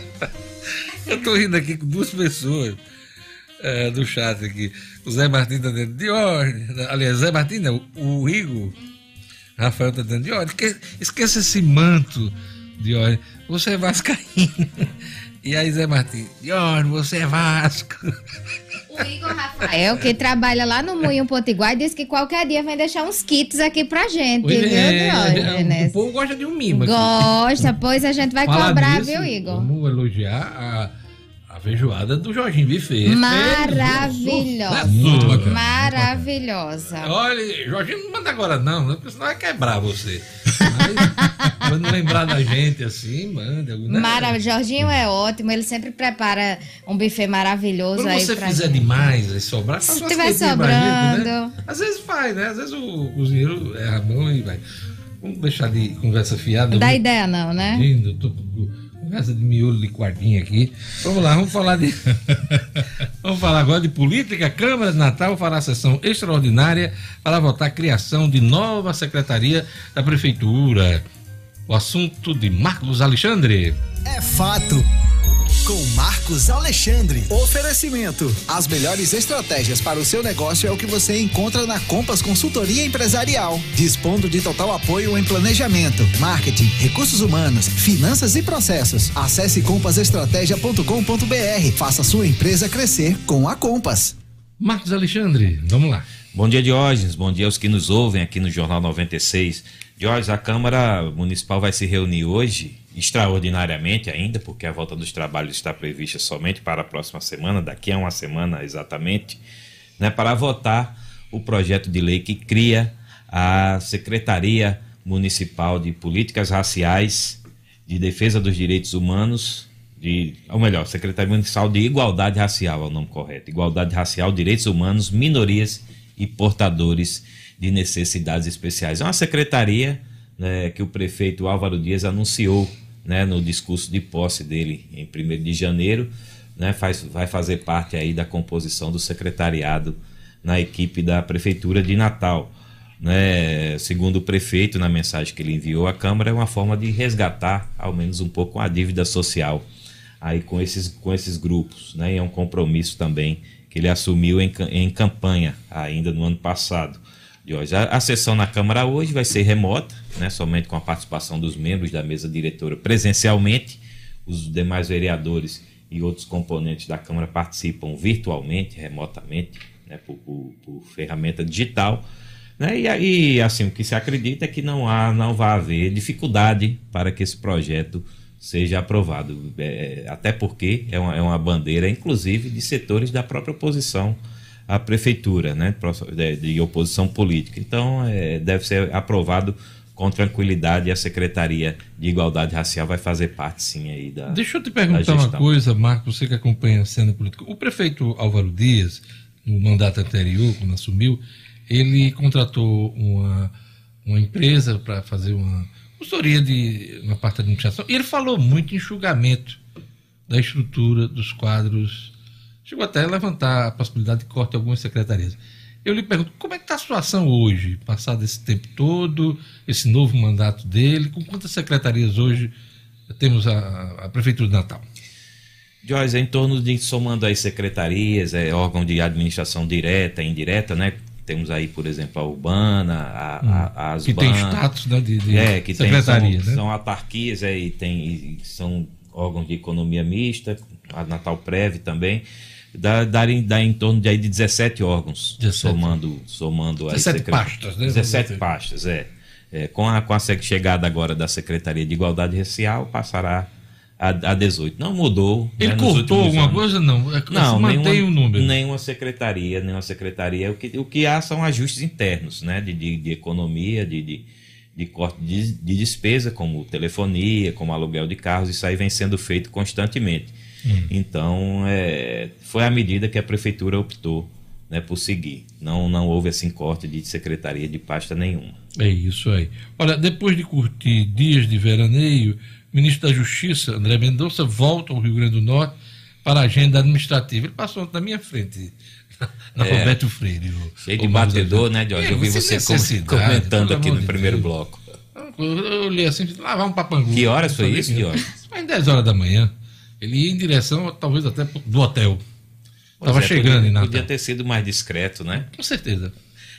Eu tô rindo aqui com duas pessoas é, do chat aqui. O Zé Martins tá dizendo, Dior, aliás, Zé Martins o Igor, Rafael tá dizendo, Dior, esque- esqueça esse manto, Dior, você é vascaíno. E aí Zé Martins, Dior, você é Vasco. O Igor Rafael, que trabalha lá no Moinho Potiguar, disse que qualquer dia vai deixar uns kits aqui pra gente, Pois viu, é, Diógenes? o povo gosta de um mimo aqui. Gosta, pois a gente vai Falar cobrar, nisso, viu, Igor? Vamos elogiar a, a feijoada do Jorginho Buffet. Maravilhosa. Muito bacana. Maravilhosa. Olha, Jorginho não manda agora não, né? porque senão vai quebrar você. Mas, quando lembrar da gente assim, manda. Né? Jorginho é ótimo, ele sempre prepara um buffet maravilhoso Quando aí você fizer gente. demais, aí sobrar, faz Se tiver né? sobrando. Às vezes faz, né? Às vezes o cozinheiro erra a mão e vai. Vamos deixar de conversa fiada. Não dá ideia não, né? Lindo, tô conversa de miolo de guardinha aqui. Vamos lá, vamos falar de. vamos falar agora de política. Câmara de Natal fará sessão extraordinária para votar a criação de nova secretaria da Prefeitura. O assunto de Marcos Alexandre. É fato. Com Marcos Alexandre. Oferecimento. As melhores estratégias para o seu negócio é o que você encontra na Compass Consultoria Empresarial. Dispondo de total apoio em planejamento, marketing, recursos humanos, finanças e processos. Acesse compassestratégia.com.br. Faça sua empresa crescer com a Compass. Marcos Alexandre, vamos lá. Bom dia, Diógenes. Bom dia aos que nos ouvem aqui no Jornal 96. Diógenes, a Câmara Municipal vai se reunir hoje, extraordinariamente ainda, porque a volta dos trabalhos está prevista somente para a próxima semana, daqui a uma semana exatamente, né, para votar o projeto de lei que cria a Secretaria Municipal de Políticas Raciais, de Defesa dos Direitos Humanos, de, ou melhor, Secretaria Municipal de Igualdade Racial é o nome correto. Igualdade Racial, Direitos Humanos, Minorias e Portadores de Necessidades Especiais. É uma secretaria né, que o prefeito Álvaro Dias anunciou né, no discurso de posse dele em 1 de janeiro, né, faz, vai fazer parte aí da composição do secretariado na equipe da Prefeitura de Natal. Né, segundo o prefeito, na mensagem que ele enviou à Câmara, é uma forma de resgatar, ao menos um pouco, a dívida social aí com esses, com esses grupos. Né, é um compromisso também que ele assumiu em, em campanha ainda no ano passado. Hoje. A, a sessão na Câmara hoje vai ser remota, né, somente com a participação dos membros da mesa diretora presencialmente. Os demais vereadores e outros componentes da Câmara participam virtualmente, remotamente, né, por, por- por ferramenta digital. Né? E assim, o que se acredita é que não há, não vai haver dificuldade para que esse projeto seja aprovado. É, até porque é uma, é uma bandeira, inclusive, de setores da própria oposição à prefeitura, né? De, oposição política. Então, é, deve ser aprovado com tranquilidade e a Secretaria de Igualdade Racial vai fazer parte, sim, aí da. Deixa eu te perguntar uma coisa, Marcos, você que acompanha a cena política. O prefeito Álvaro Dias, no mandato anterior, quando assumiu, ele contratou uma, uma empresa para fazer uma consultoria de uma parte da administração. E ele falou muito em enxugamento da estrutura dos quadros. Chegou até a levantar a possibilidade de corte de algumas secretarias. Eu lhe pergunto, como é que está a situação hoje, passado esse tempo todo, esse novo mandato dele, com quantas secretarias hoje temos a, a Prefeitura de Natal? Joyce, é em torno de, somando aí secretarias, é, órgão de administração direta e indireta, né? Temos aí, por exemplo, a Urbana, a, a, as Hum. que tem status né, de, de é, que secretaria, tem, são, né? são autarquias é, e, tem, e são órgãos de economia mista, a Natal Prev também, dá, dá, em, dá em torno de, aí de 17 órgãos, 17. somando, somando aí 17 secre- pastas, né? 17 pastas, é. É, com a, com a chegada agora da Secretaria de Igualdade Racial, passará a, a 18. Não mudou. Ele né, cortou alguma anos. coisa? Não. É, Não, mantém nenhuma, o número. Nenhuma secretaria, nenhuma secretaria. O que, o que há são ajustes internos, né? De, de, de economia, de, de, de corte de, de despesa, como telefonia, como aluguel de carros, isso aí vem sendo feito constantemente. Hum. Então, é, foi a medida que a prefeitura optou né, por seguir. Não, não houve assim corte de secretaria de pasta nenhuma. É isso aí. Olha, depois de curtir dias de veraneio, o ministro da Justiça, André Mendonça, volta ao Rio Grande do Norte para a agenda administrativa. Ele passou na minha frente, na É. Roberto Freire. Cheio de batedor, né, Jorge? É, Eu vi você comentando aqui no de primeiro Deus. bloco. Eu olhei assim, lá vai um papangu. Que horas foi isso? Foi 10 horas da manhã. Ele ia em direção, talvez até do hotel. Estava é, chegando podia, em Natal. Podia ter sido mais discreto, né? Com certeza.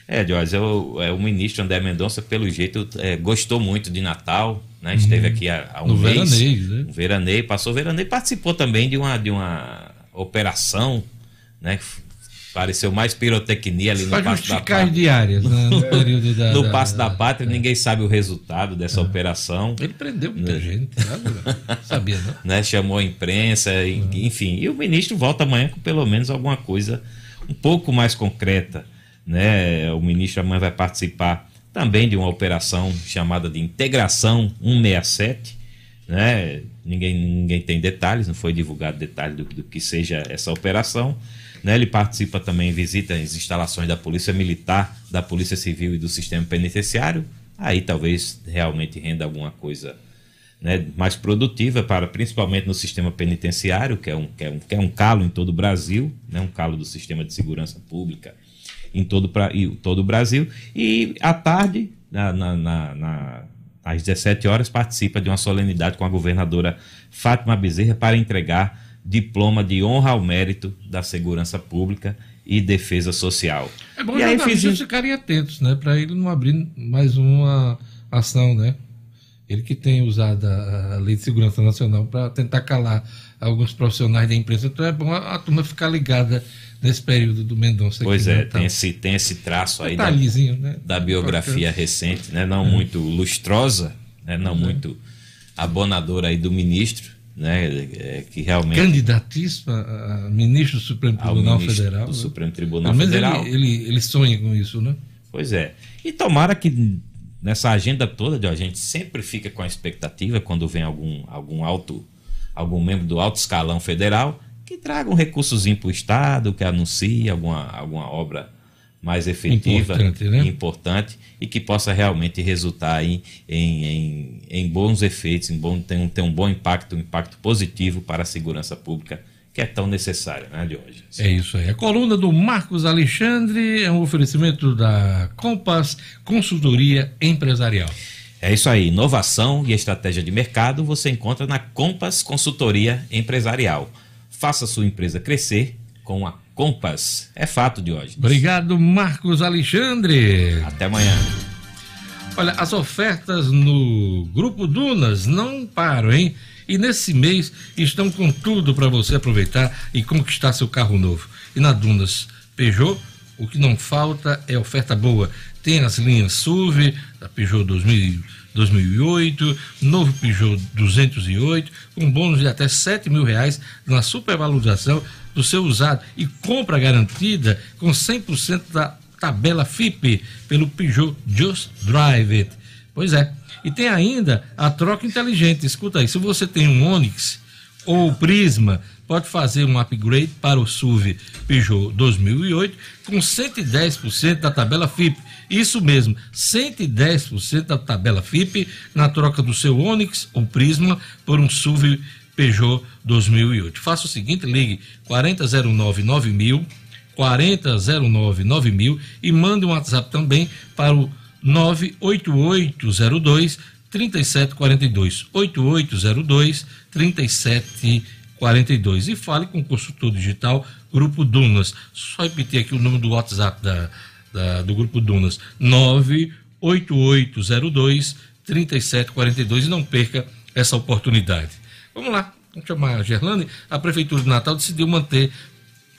É, Jorge, é o, é o ministro André Mendonça, pelo jeito, é, gostou muito de Natal, né? Esteve aqui há, há um No mês. veraneio, né? Um veraneio, passou veraneio, participou também de uma, de uma operação, né? Pareceu mais pirotecnia ali no Passo da Pátria. diárias, né, no período da- No Passo da da- Pátria, ninguém sabe o resultado dessa operação. Ele prendeu muita Né? gente, sabe? sabia, não? né, chamou a imprensa, e- enfim. E o ministro volta amanhã com pelo menos alguma coisa um pouco mais concreta. Né? O ministro amanhã vai participar também de uma operação chamada de Integração 167. Né? Ninguém, ninguém tem detalhes, não foi divulgado detalhe do, do que seja essa operação. Né? Ele participa também, visita as instalações da Polícia Militar, da Polícia Civil e do Sistema Penitenciário. Aí talvez realmente renda alguma coisa né, mais produtiva para principalmente no sistema penitenciário, que é um, que é um, que é um calo em todo o Brasil, né, um calo do sistema de segurança pública em todo, pra- e todo o Brasil. E à tarde, na, na- na- na- às 17 horas, participa de uma solenidade com a governadora Fátima Bezerra para entregar diploma de honra ao mérito da segurança pública e defesa social. É bom e aí fiz, ficarem atentos, né? Para ele não abrir mais uma ação, né? Ele que tem usado a, Lei de Segurança Nacional para tentar calar alguns profissionais da imprensa. Então é bom a, a turma ficar ligada nesse período do Mendonça. Pois aqui, é, né? Tem esse, tem esse traço aí da, né? da biografia recente, né? não É. muito lustrosa, né? não Uhum. muito abonadora aí do ministro, né? É, que realmente Candidatíssimo a, a ministro do Supremo Tribunal Federal. do né? Supremo Tribunal Pelo Federal. Ele, ele, ele sonha com isso, né? Pois é. E tomara que nessa agenda toda, a gente sempre fica com a expectativa quando vem algum, algum alto, algum membro do alto escalão federal que traga um recursozinho para o Estado, que anuncie alguma, alguma obra mais efetiva, Importante, né? importante, e que possa realmente resultar em, em, em, em bons efeitos, em bom, ter, um, ter um bom impacto, um impacto positivo para a segurança pública, que é tão necessária, né, de hoje. É isso aí. A coluna do Marcos Alexandre é um oferecimento da Compass Consultoria Empresarial. É isso aí, inovação e estratégia de mercado você encontra na Compass Consultoria Empresarial. Faça sua empresa crescer com a Compass. É fato de hoje. Obrigado, Marcos Alexandre. Até amanhã. Olha, as ofertas no Grupo Dunas não param, hein? E nesse mês estão com tudo para você aproveitar e conquistar seu carro novo. E na Dunas Peugeot, o que não falta é oferta boa. Tem as linhas SUV, da Peugeot 2000, 2008, novo Peugeot 208, com bônus de até 7 mil reais na supervalorização do seu usado e compra garantida com 100% da tabela FIP pelo Peugeot Just Drive It. Pois é. E tem ainda a troca inteligente. Escuta aí, se você tem um Onix ou Prisma, pode fazer um upgrade para o SUV Peugeot 2008 com 110% da tabela FIP. Isso mesmo, 110% da tabela FIP na troca do seu Onix ou Prisma por um SUV Peugeot 2008. Faça o seguinte, ligue 4009 9000 4009 9000 e mande um WhatsApp também para o 98802 3742 8802 3742 e fale com o consultor digital Grupo Dunas. Só repetir aqui o número do WhatsApp da, da- do Grupo Dunas: 98802 3742 e não perca essa oportunidade. Vamos lá, vamos chamar a Gerlane. A Prefeitura de Natal decidiu manter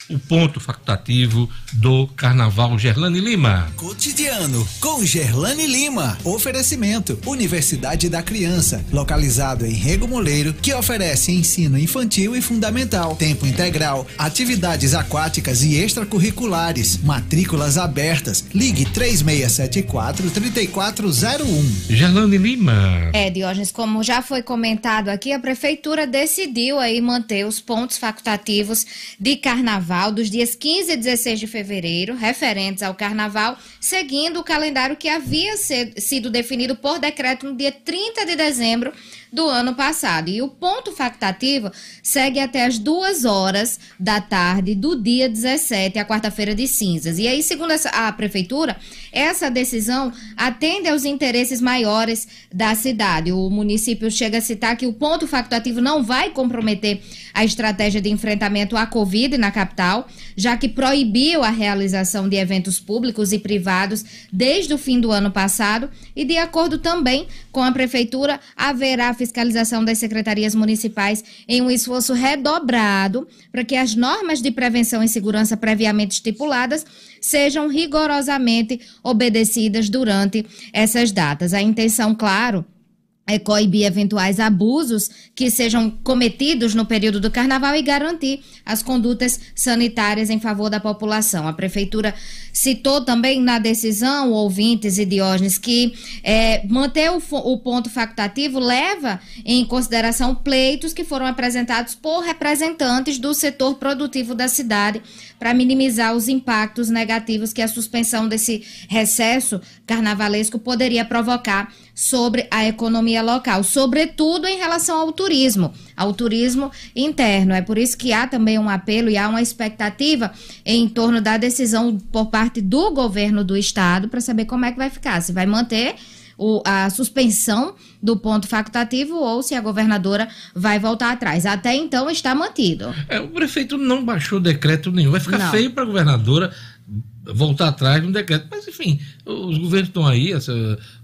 o ponto facultativo do Carnaval Gerlane Lima. Cotidiano com Gerlane Lima. Oferecimento: Universidade da Criança, localizado em Rego Moleiro, que oferece ensino infantil e fundamental, tempo integral, atividades aquáticas e extracurriculares, matrículas abertas. Ligue 3674 3401. Gerlane Lima. É, Diógenes, como já foi comentado aqui, a prefeitura decidiu aí manter os pontos facultativos de carnaval dos dias 15 e 16 de fevereiro, referentes ao carnaval, seguindo o calendário que havia sido definido por decreto no dia 30 de dezembro do ano passado. E o ponto facultativo segue até as duas horas da tarde do dia 17, a quarta-feira de cinzas. E aí, segundo a prefeitura, essa decisão atende aos interesses maiores da cidade. O município chega a citar que o ponto facultativo não vai comprometer a estratégia de enfrentamento à Covid na capital já que proibiu a realização de eventos públicos e privados desde o fim do ano passado e, de acordo também com a Prefeitura, haverá fiscalização das secretarias municipais em um esforço redobrado para que as normas de prevenção e segurança previamente estipuladas sejam rigorosamente obedecidas durante essas datas. A intenção, claro, é coibir eventuais abusos que sejam cometidos no período do carnaval e garantir as condutas sanitárias em favor da população. A prefeitura citou também na decisão, ouvintes e Diógenes, que é, manter o, o ponto facultativo leva em consideração pleitos que foram apresentados por representantes do setor produtivo da cidade para minimizar os impactos negativos que a suspensão desse recesso carnavalesco poderia provocar sobre a economia local, sobretudo em relação ao turismo, ao turismo interno. É por isso que há também um apelo e há uma expectativa em torno da decisão por parte do governo do estado para saber como é que vai ficar, se vai manter o- a suspensão do ponto facultativo ou se a governadora vai voltar atrás. Até então está mantido. É, o prefeito não baixou decreto nenhum. Vai ficar Não. feio para a governadora voltar atrás um decreto. Mas, enfim, os governos estão aí,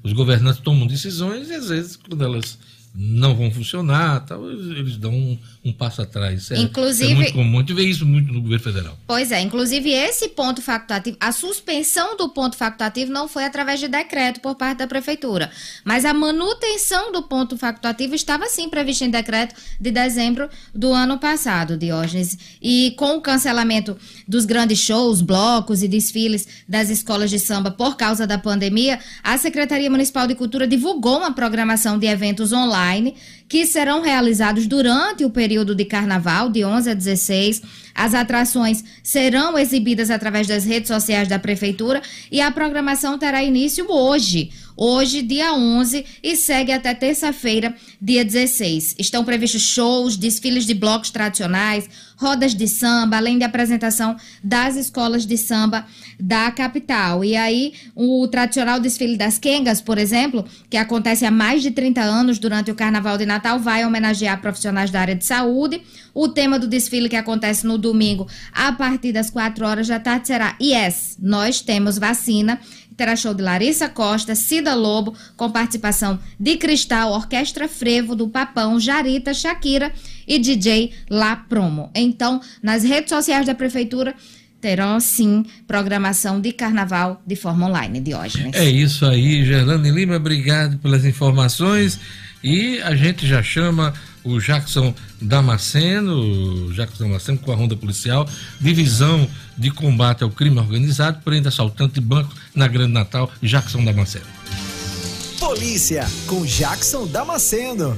os governantes tomam decisões e, às vezes, quando elas não vão funcionar, tal, eles dão um, passo atrás. Isso é- Inclusive- É muito comum. A gente vê isso muito no governo federal. Pois é, inclusive esse ponto facultativo, a suspensão do ponto facultativo não foi através de decreto por parte da prefeitura, mas a manutenção do ponto facultativo estava sim prevista em decreto de dezembro do ano passado, Diógenes. E com o cancelamento dos grandes shows, blocos e desfiles das escolas de samba por causa da pandemia, a Secretaria Municipal de Cultura divulgou uma programação de eventos online que serão realizados durante o período de carnaval, de 11 a 16. As atrações serão exibidas através das redes sociais da Prefeitura e a programação terá início hoje. Hoje, dia 11, e segue até terça-feira, dia 16. Estão previstos shows, desfiles de blocos tradicionais, rodas de samba, além de apresentação das escolas de samba da capital. E aí, o tradicional desfile das Quengas, por exemplo, que acontece há mais de 30 anos durante o Carnaval de Natal, vai homenagear profissionais da área de saúde. O tema do desfile que acontece no domingo, a partir das 4 horas da tarde, será Yes, nós temos vacina. Terá show de Larissa Costa, Cida Lobo, com participação de Cristal, Orquestra Frevo, do Papão, Jarita, Shakira e DJ La Promo. Então, nas redes sociais da Prefeitura, terão sim programação de carnaval de forma online, Diógenes. É isso aí, Gerlane Lima, obrigado pelas informações. E a gente já chama o Jackson Damasceno, Jackson Damasceno com a Ronda Policial, Divisão de Combate ao Crime Organizado, prende assaltante de banco na Grande Natal, Jackson Damasceno. Polícia, com Jackson Damasceno,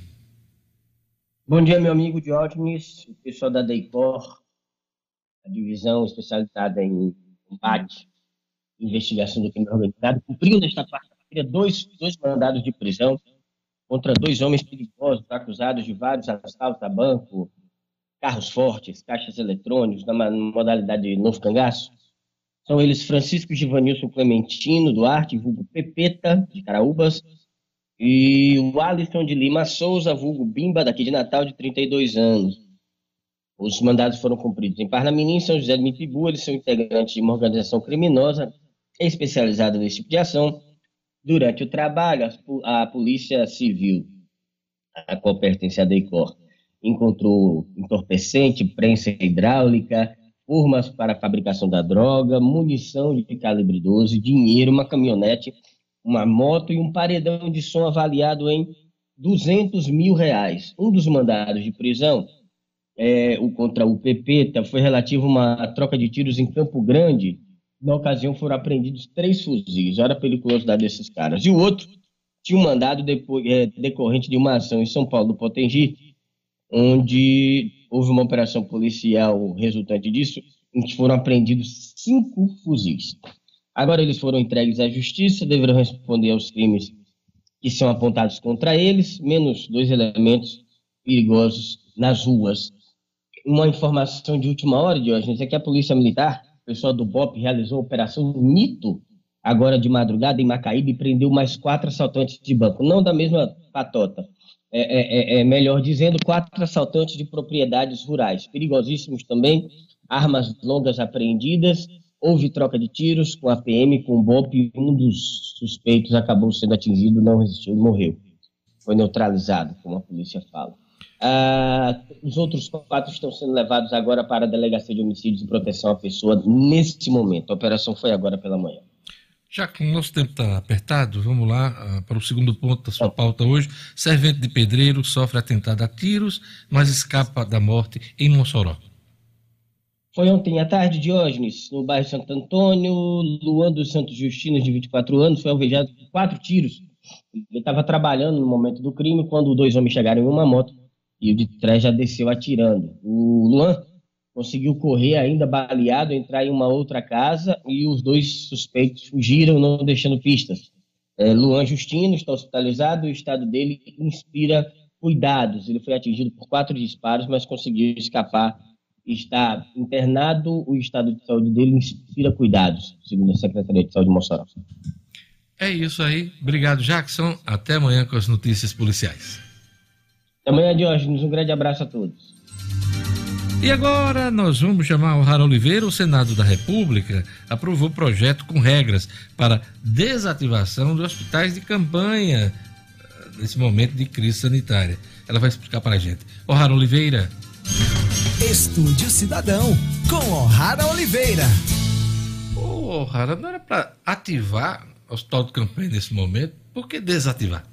Bom dia, meu amigo Diógenes, pessoal da DEICOR, a divisão especializada em combate e investigação do crime organizado, cumpriu nesta quarta-feira dois, dois mandados de prisão contra dois homens perigosos acusados de vários assaltos a banco, carros fortes, caixas eletrônicos, na modalidade de novo cangaço. São eles Francisco Givanilson Clementino Duarte, vulgo Pepeta, de Caraúbas, e o Alisson de Lima Souza, vulgo Bimba, daqui de Natal, de 32 anos. Os mandados foram cumpridos em Parnamirim, São José de Mitibu. Eles são integrantes de uma organização criminosa especializada nesse tipo de ação. Durante o trabalho, a Polícia Civil, a qual pertence a DEICOR, encontrou entorpecente, prensa hidráulica, formas para fabricação da droga, munição de calibre 12, dinheiro, uma caminhonete, uma moto e um paredão de som avaliado em 200 mil reais. Um dos mandados de prisão é, o contra o Pepeta foi relativo a uma troca de tiros em Campo Grande. Na ocasião foram apreendidos três fuzis. Olha a periculosidade desses caras. E o outro tinha um mandado depois, é, decorrente de uma ação em São Paulo, do Potengi, onde houve uma operação policial resultante disso, em que foram apreendidos cinco fuzis. Agora eles foram entregues à justiça, deverão responder aos crimes que são apontados contra eles, menos dois elementos perigosos nas ruas. Uma informação de última hora, Diógenes, é que a Polícia Militar, o pessoal do BOP, realizou a Operação Mito, agora de madrugada, em Macaíba, e prendeu mais quatro assaltantes de banco. Não da mesma patota, é, é, é, melhor dizendo, quatro assaltantes de propriedades rurais, perigosíssimos também, armas longas apreendidas, houve troca de tiros com a PM, com o BOP, e um dos suspeitos acabou sendo atingido, não resistiu, morreu. Foi neutralizado, como a polícia fala. Ah, os outros quatro estão sendo levados agora para a Delegacia de Homicídios e Proteção à Pessoa neste momento. A operação foi agora pela manhã. Já que o nosso tempo está apertado, vamos lá ah, para o segundo ponto da sua pauta hoje. Servente de pedreiro sofre atentado a tiros, mas escapa da morte em Mossoró. Foi ontem à tarde, Diógenes, no bairro Santo Antônio, Luan dos Santos Justino, de 24 anos, foi alvejado por quatro tiros. Ele estava trabalhando no momento do crime quando dois homens chegaram em uma moto e o de trás já desceu atirando. O Luan conseguiu correr ainda baleado, entrar em uma outra casa e os dois suspeitos fugiram, não deixando pistas. É, Luan Justino está hospitalizado o estado dele inspira cuidados. Ele foi atingido por quatro disparos, mas conseguiu escapar. Está internado, o estado de saúde dele inspira cuidados, segundo a Secretaria de Saúde de Mossoró. É isso aí. Obrigado, Jackson. Até amanhã com as notícias policiais. Até amanhã, Diógenes. Um grande abraço a todos. E agora nós vamos chamar o Rara Oliveira. O Senado da República aprovou projeto com regras para desativação de hospitais de campanha eh, nesse momento de crise sanitária. Ela vai explicar para a gente. Ô, Rara Oliveira. Estúdio Cidadão, com O'Hara Oliveira. Ô, Rara, não era para ativar o hospital de campanha nesse momento? Por que desativar?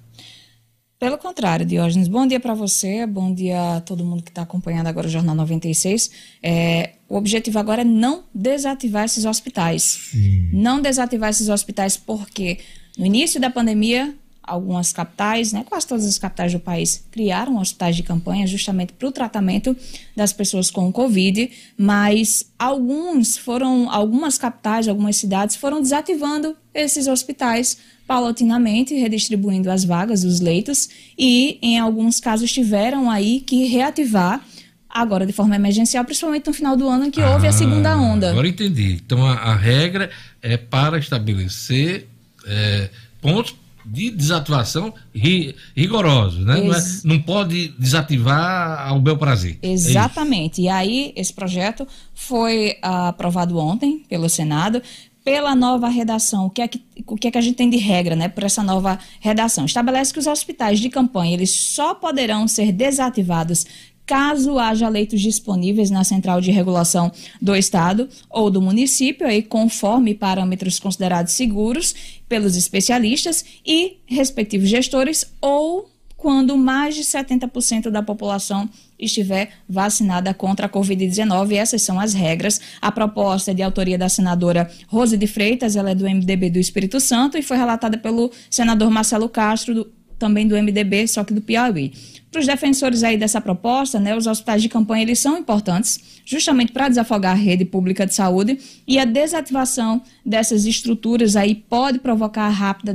Pelo contrário, Diógenes, bom dia para você, bom dia a todo mundo que está acompanhando agora o Jornal 96. É, o objetivo agora é não desativar esses hospitais. Sim. Não desativar esses hospitais porque no início da pandemia, algumas capitais, né, quase todas as capitais do país, criaram hospitais de campanha justamente para o tratamento das pessoas com Covid, mas alguns foram, algumas capitais, algumas cidades foram desativando esses hospitais paulatinamente redistribuindo as vagas, os leitos, e em alguns casos tiveram aí que reativar agora de forma emergencial, principalmente no final do ano em que ah, houve a segunda onda. Agora entendi. Então a, a regra é para estabelecer é, pontos de desativação ri, rigorosos, né? Não, é, não, pode desativar ao bel prazer. É Exatamente. É e aí esse projeto foi uh, aprovado ontem pelo Senado pela nova redação, o que, é que, o que é que a gente tem de regra, né, por essa nova redação? Estabelece que os hospitais de campanha, eles só poderão ser desativados caso haja leitos disponíveis na central de regulação do estado ou do município, aí conforme parâmetros considerados seguros pelos especialistas e respectivos gestores ou quando mais de 70% da população estiver vacinada contra a Covid-19. Essas são as regras. A proposta é de autoria da senadora Rose de Freitas, ela é do MDB do Espírito Santo e foi relatada pelo senador Marcelo Castro, do, também do MDB, só que do Piauí. Para os defensores aí dessa proposta, né, os hospitais de campanha eles são importantes, justamente para desafogar a rede pública de saúde e a desativação dessas estruturas aí pode provocar rápida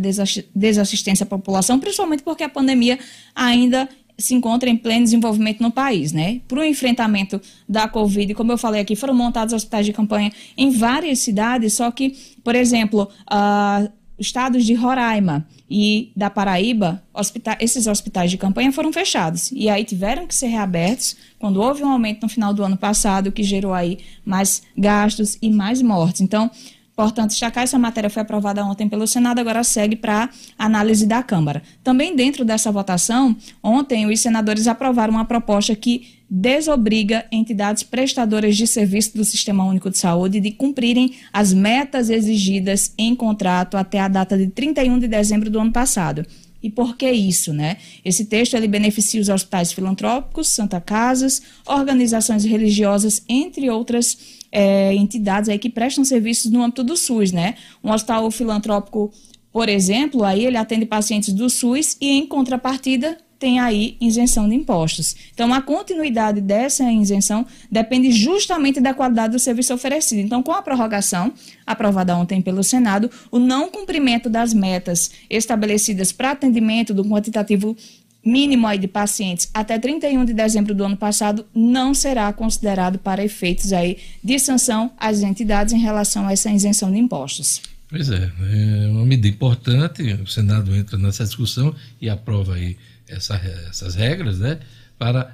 desassistência à população, principalmente porque a pandemia ainda se encontra em pleno desenvolvimento no país, né? Para o enfrentamento da Covid, como eu falei aqui, foram montados hospitais de campanha em várias cidades, só que, por exemplo, uh, estados de Roraima e da Paraíba, hospitais, esses hospitais de campanha foram fechados. E aí tiveram que ser reabertos quando houve um aumento no final do ano passado, que gerou aí mais gastos e mais mortes. Então, Portanto, destacar essa matéria foi aprovada ontem pelo Senado, agora segue para análise da Câmara. Também dentro dessa votação, ontem os senadores aprovaram uma proposta que desobriga entidades prestadoras de serviço do Sistema Único de Saúde de cumprirem as metas exigidas em contrato até a data de 31 de dezembro do ano passado. E por que isso, né? Esse texto ele beneficia os hospitais filantrópicos, Santa Casas, organizações religiosas, entre outras é, entidades aí que prestam serviços no âmbito do SUS, né? Um hospital filantrópico, por exemplo, aí ele atende pacientes do SUS e em contrapartida tem aí isenção de impostos. Então, a continuidade dessa isenção depende justamente da qualidade do serviço oferecido. Então, com a prorrogação, aprovada ontem pelo Senado, o não cumprimento das metas estabelecidas para atendimento do quantitativo mínimo aí de pacientes até 31 de dezembro do ano passado não será considerado para efeitos aí de sanção às entidades em relação a essa isenção de impostos. Pois é, é uma medida importante, o Senado entra nessa discussão e aprova aí essa, essas regras, né, para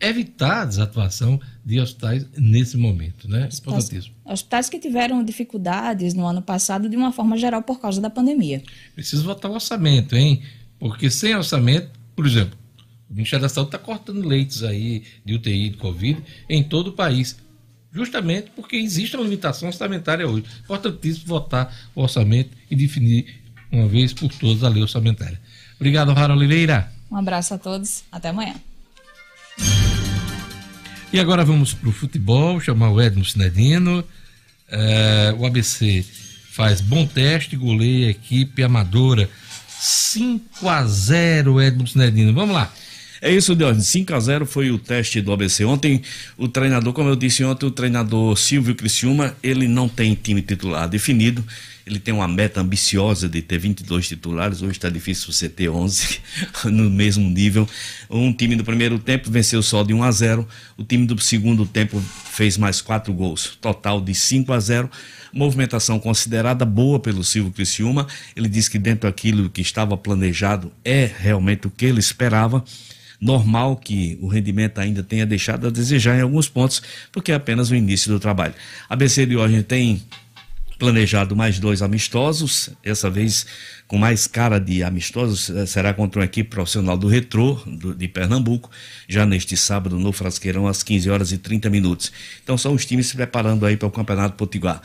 evitar a desatuação de hospitais nesse momento, né? Importantíssimo. Hospitais que tiveram dificuldades no ano passado de uma forma geral por causa da pandemia. Precisa votar o orçamento, hein? Porque sem orçamento, por exemplo, o Ministério da Saúde está cortando leitos aí de UTI de Covid em todo o país. Justamente porque existe uma limitação orçamentária hoje. Importantíssimo votar o orçamento e definir uma vez por todas a lei orçamentária. Obrigado, Rara Oliveira. Um abraço a todos, até amanhã. E agora vamos para o futebol, chamar o Edno Sinedino. É, o ABC faz bom teste, goleia equipe amadora. 5 a 0 Edno Sinedino. Vamos lá. É isso, Diógenes. 5 a 0 foi o teste do ABC. Ontem, o treinador, como eu disse ontem, o treinador Silvio Criciúma, ele não tem time titular definido. Ele tem uma meta ambiciosa de ter 22 titulares. Hoje está difícil você ter 11 no mesmo nível. Um time do primeiro tempo venceu só de 1 a 0. O time do segundo tempo fez mais quatro gols. Total de 5 a 0. Movimentação considerada boa pelo Silvio Criciúma. Ele disse que dentro daquilo que estava planejado é realmente o que ele esperava normal que o rendimento ainda tenha deixado a desejar em alguns pontos, porque é apenas o início do trabalho. A BC de hoje tem planejado mais dois amistosos, essa vez com mais cara de amistosos, eh, será contra uma equipe profissional do Retrô, do, de Pernambuco, já neste sábado no Frasqueirão, às 15 horas e 30 minutos. Então são os times se preparando aí para o Campeonato Potiguar.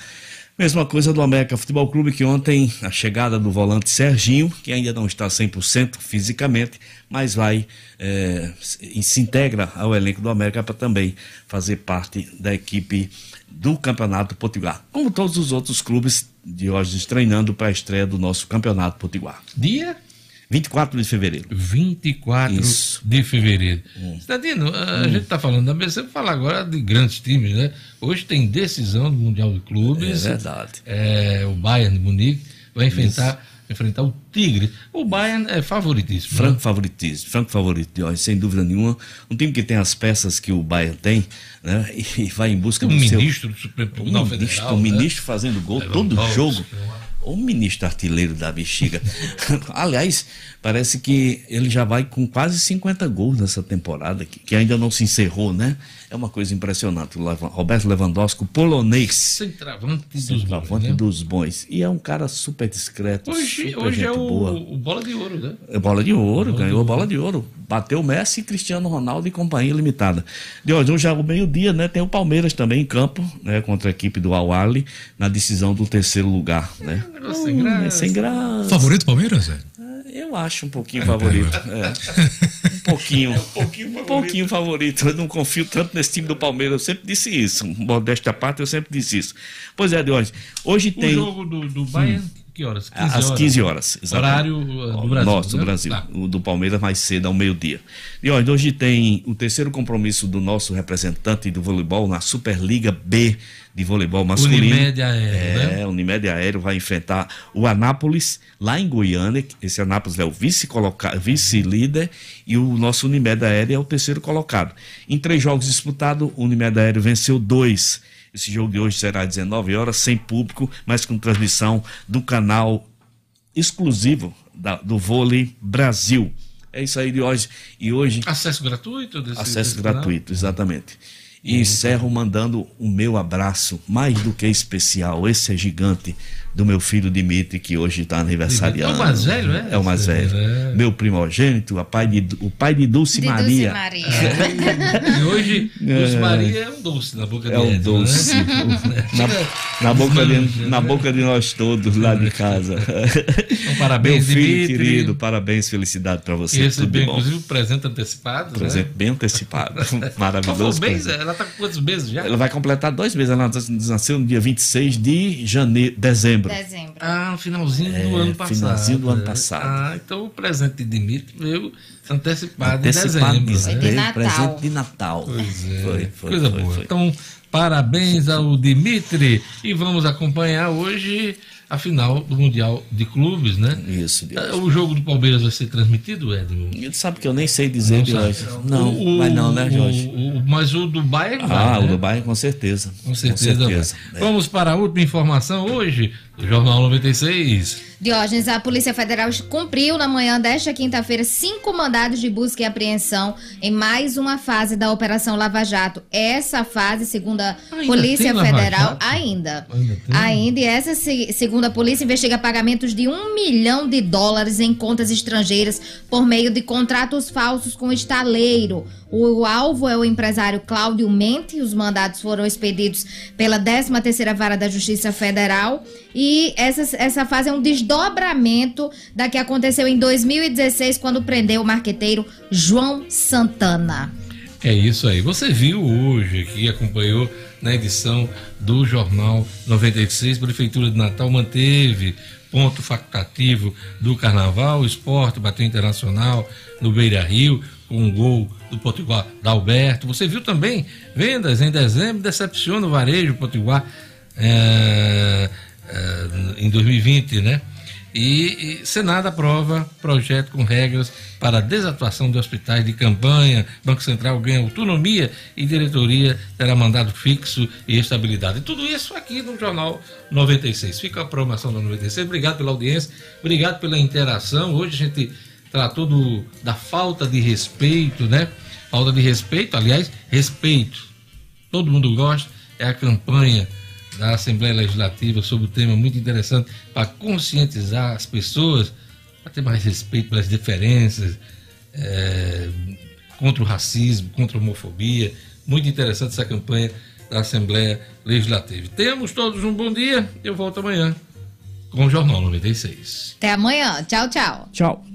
Mesma coisa do América Futebol Clube, que ontem a chegada do volante Serginho, que ainda não está 100% fisicamente, mas vai se, se integra ao elenco do América para também fazer parte da equipe do Campeonato Potiguar. Como todos os outros clubes de hoje treinando para a estreia do nosso Campeonato Potiguar. Dia? 24 de fevereiro. 24 Isso. de fevereiro. Cidadino, a Hum. gente está falando da ABC, vamos falar agora de grandes times, né? Hoje tem decisão do Mundial de Clubes. É verdade. É, o Bayern de Munique vai enfrentar, enfrentar o Tigre. O Bayern é favoritíssimo. Franco né? favoritismo, franco favorito sem dúvida nenhuma. Um time que tem as peças que o Bayern tem, né? E vai em busca Um do seu... ministro do Supremo Tribunal um ministro, um né? ministro fazendo gol todo Lewandowski, jogo. O ministro artilheiro da bexiga. Aliás, parece que ele já vai com quase 50 gols nessa temporada, que, que ainda não se encerrou, né? É uma coisa impressionante. O Roberto Lewandowski, o polonês. Centroavante dos Centroavante bons, né? dos bons. E é um cara super discreto. Hoje, super hoje é gente o, boa. o bola de ouro, né? É bola de ouro, Bola ganhou bola de ouro. Bateu Messi, Cristiano Ronaldo e companhia limitada. De hoje, hoje ao meio-dia, né? Tem o Palmeiras também em campo, né? Contra a equipe do Al Ahly, na decisão do terceiro lugar, né? Negócio sem Hum, graça. é sem graça. Favorito Palmeiras, Zé? Eu acho um pouquinho favorito. é. Um pouquinho. um pouquinho, favorito. Eu não confio tanto nesse time do Palmeiras. Eu sempre disse isso. Modéstia à parte, eu sempre disse isso. Pois é, de hoje. Hoje O tem. jogo do, do Bayern, que horas? 15 Às 15 horas. exatamente. Horário uh, do Brasil. Nosso, do né? Brasil. Tá. O do Palmeiras mais cedo, ao meio-dia. E olha, hoje tem o terceiro compromisso do nosso representante do voleibol na Superliga B de voleibol masculino. Unimed Aéreo, É, né? o Unimed Aéreo vai enfrentar o Anápolis, lá em Goiânia. Esse Anápolis é o vice-líder e o nosso Unimed Aéreo é o terceiro colocado. Em três jogos disputados, o Unimed Aéreo venceu dois. Esse jogo de hoje será às 19 horas, sem público, mas com transmissão do canal exclusivo da- do Vôlei Brasil. É isso aí de hoje. E hoje. Acesso gratuito? Desse, Acesso desse canal? gratuito, exatamente. E encerro mandando o meu abraço, mais do que especial. Esse é gigante do meu filho Dimitri, que hoje está aniversariando. É o mais velho, é? É o mais velho. É. Meu primogênito, a pai de, o pai de Dulce De Dulce Maria. Maria. E hoje, Dulce É. Maria é um doce na boca É um dele. doce. Né? Na, na boca de, na né? boca de nós todos lá de casa. Então, parabéns, Meu filho Dimitri. querido, parabéns, felicidade para E você. Tudo de recebeu, bom. inclusive, o presente antecipado. Presente bem antecipado. Né? Maravilhoso. Mês? Ela tá com quantos meses já? Ela vai completar dois meses. Ela nasceu no dia 26 de janeiro, dezembro. Dezembro. Ah, no finalzinho do É, ano passado. finalzinho do ano passado. Ah, então o presente de Dimitri veio antecipado, Antecipado em de dezembro. de né? Natal. presente de Natal. Pois é, Foi, foi, coisa foi, boa. foi. Então, parabéns ao Dimitri e vamos acompanhar hoje a final do Mundial de Clubes, né? Isso, Deus. O jogo do Palmeiras vai ser transmitido, Edmo? Ele sabe que eu nem sei dizer, Não Jorge. Não, O- vai não, né, Jorge? o- o- mas o Dubai vai, ah, né? o Dubai, com certeza. Com certeza. vai. É. Vamos para a última informação hoje do Jornal 96. Diógenes, a Polícia Federal cumpriu na manhã desta quinta-feira cinco mandados de busca e apreensão em mais uma fase da Operação Lava Jato. Essa fase, segundo a Ainda Polícia Federal, ainda. Ainda? Ainda, e essa, se- segundo a polícia, investiga pagamentos de um milhão de dólares em contas estrangeiras por meio de contratos falsos com estaleiro. O, alvo é o empresário Cláudio Mente. Os mandados foram expedidos pela 13ª Vara da Justiça Federal. E essa, essa fase é um desdobramento da que aconteceu em 2016, quando prendeu o marqueteiro João Santana. É isso aí. Você viu hoje aqui, acompanhou na edição do Jornal 96, Prefeitura de Natal manteve ponto facultativo do Carnaval, esporte bateu internacional no Beira Rio, um gol do Potiguar da Alberto. Você viu também vendas em dezembro, decepciona o varejo Potiguar é, é, em 2020, né? E, e Senado aprova projeto com regras para desatuação de hospitais de campanha. Banco Central ganha autonomia e diretoria terá mandado fixo e estabilidade. Tudo isso aqui no Jornal 96. Fica a programação da 96. Obrigado pela audiência, obrigado pela interação. Hoje a gente tratou do, da falta de respeito, né? Falta de respeito, aliás, respeito. Todo mundo gosta. É a campanha da Assembleia Legislativa sobre o tema muito interessante para conscientizar as pessoas, para ter mais respeito pelas diferenças, é, contra o racismo, contra a homofobia. Muito interessante essa campanha da Assembleia Legislativa. Temos todos um bom dia. Eu volto amanhã com o Jornal 96. Até amanhã. Tchau, tchau. Tchau.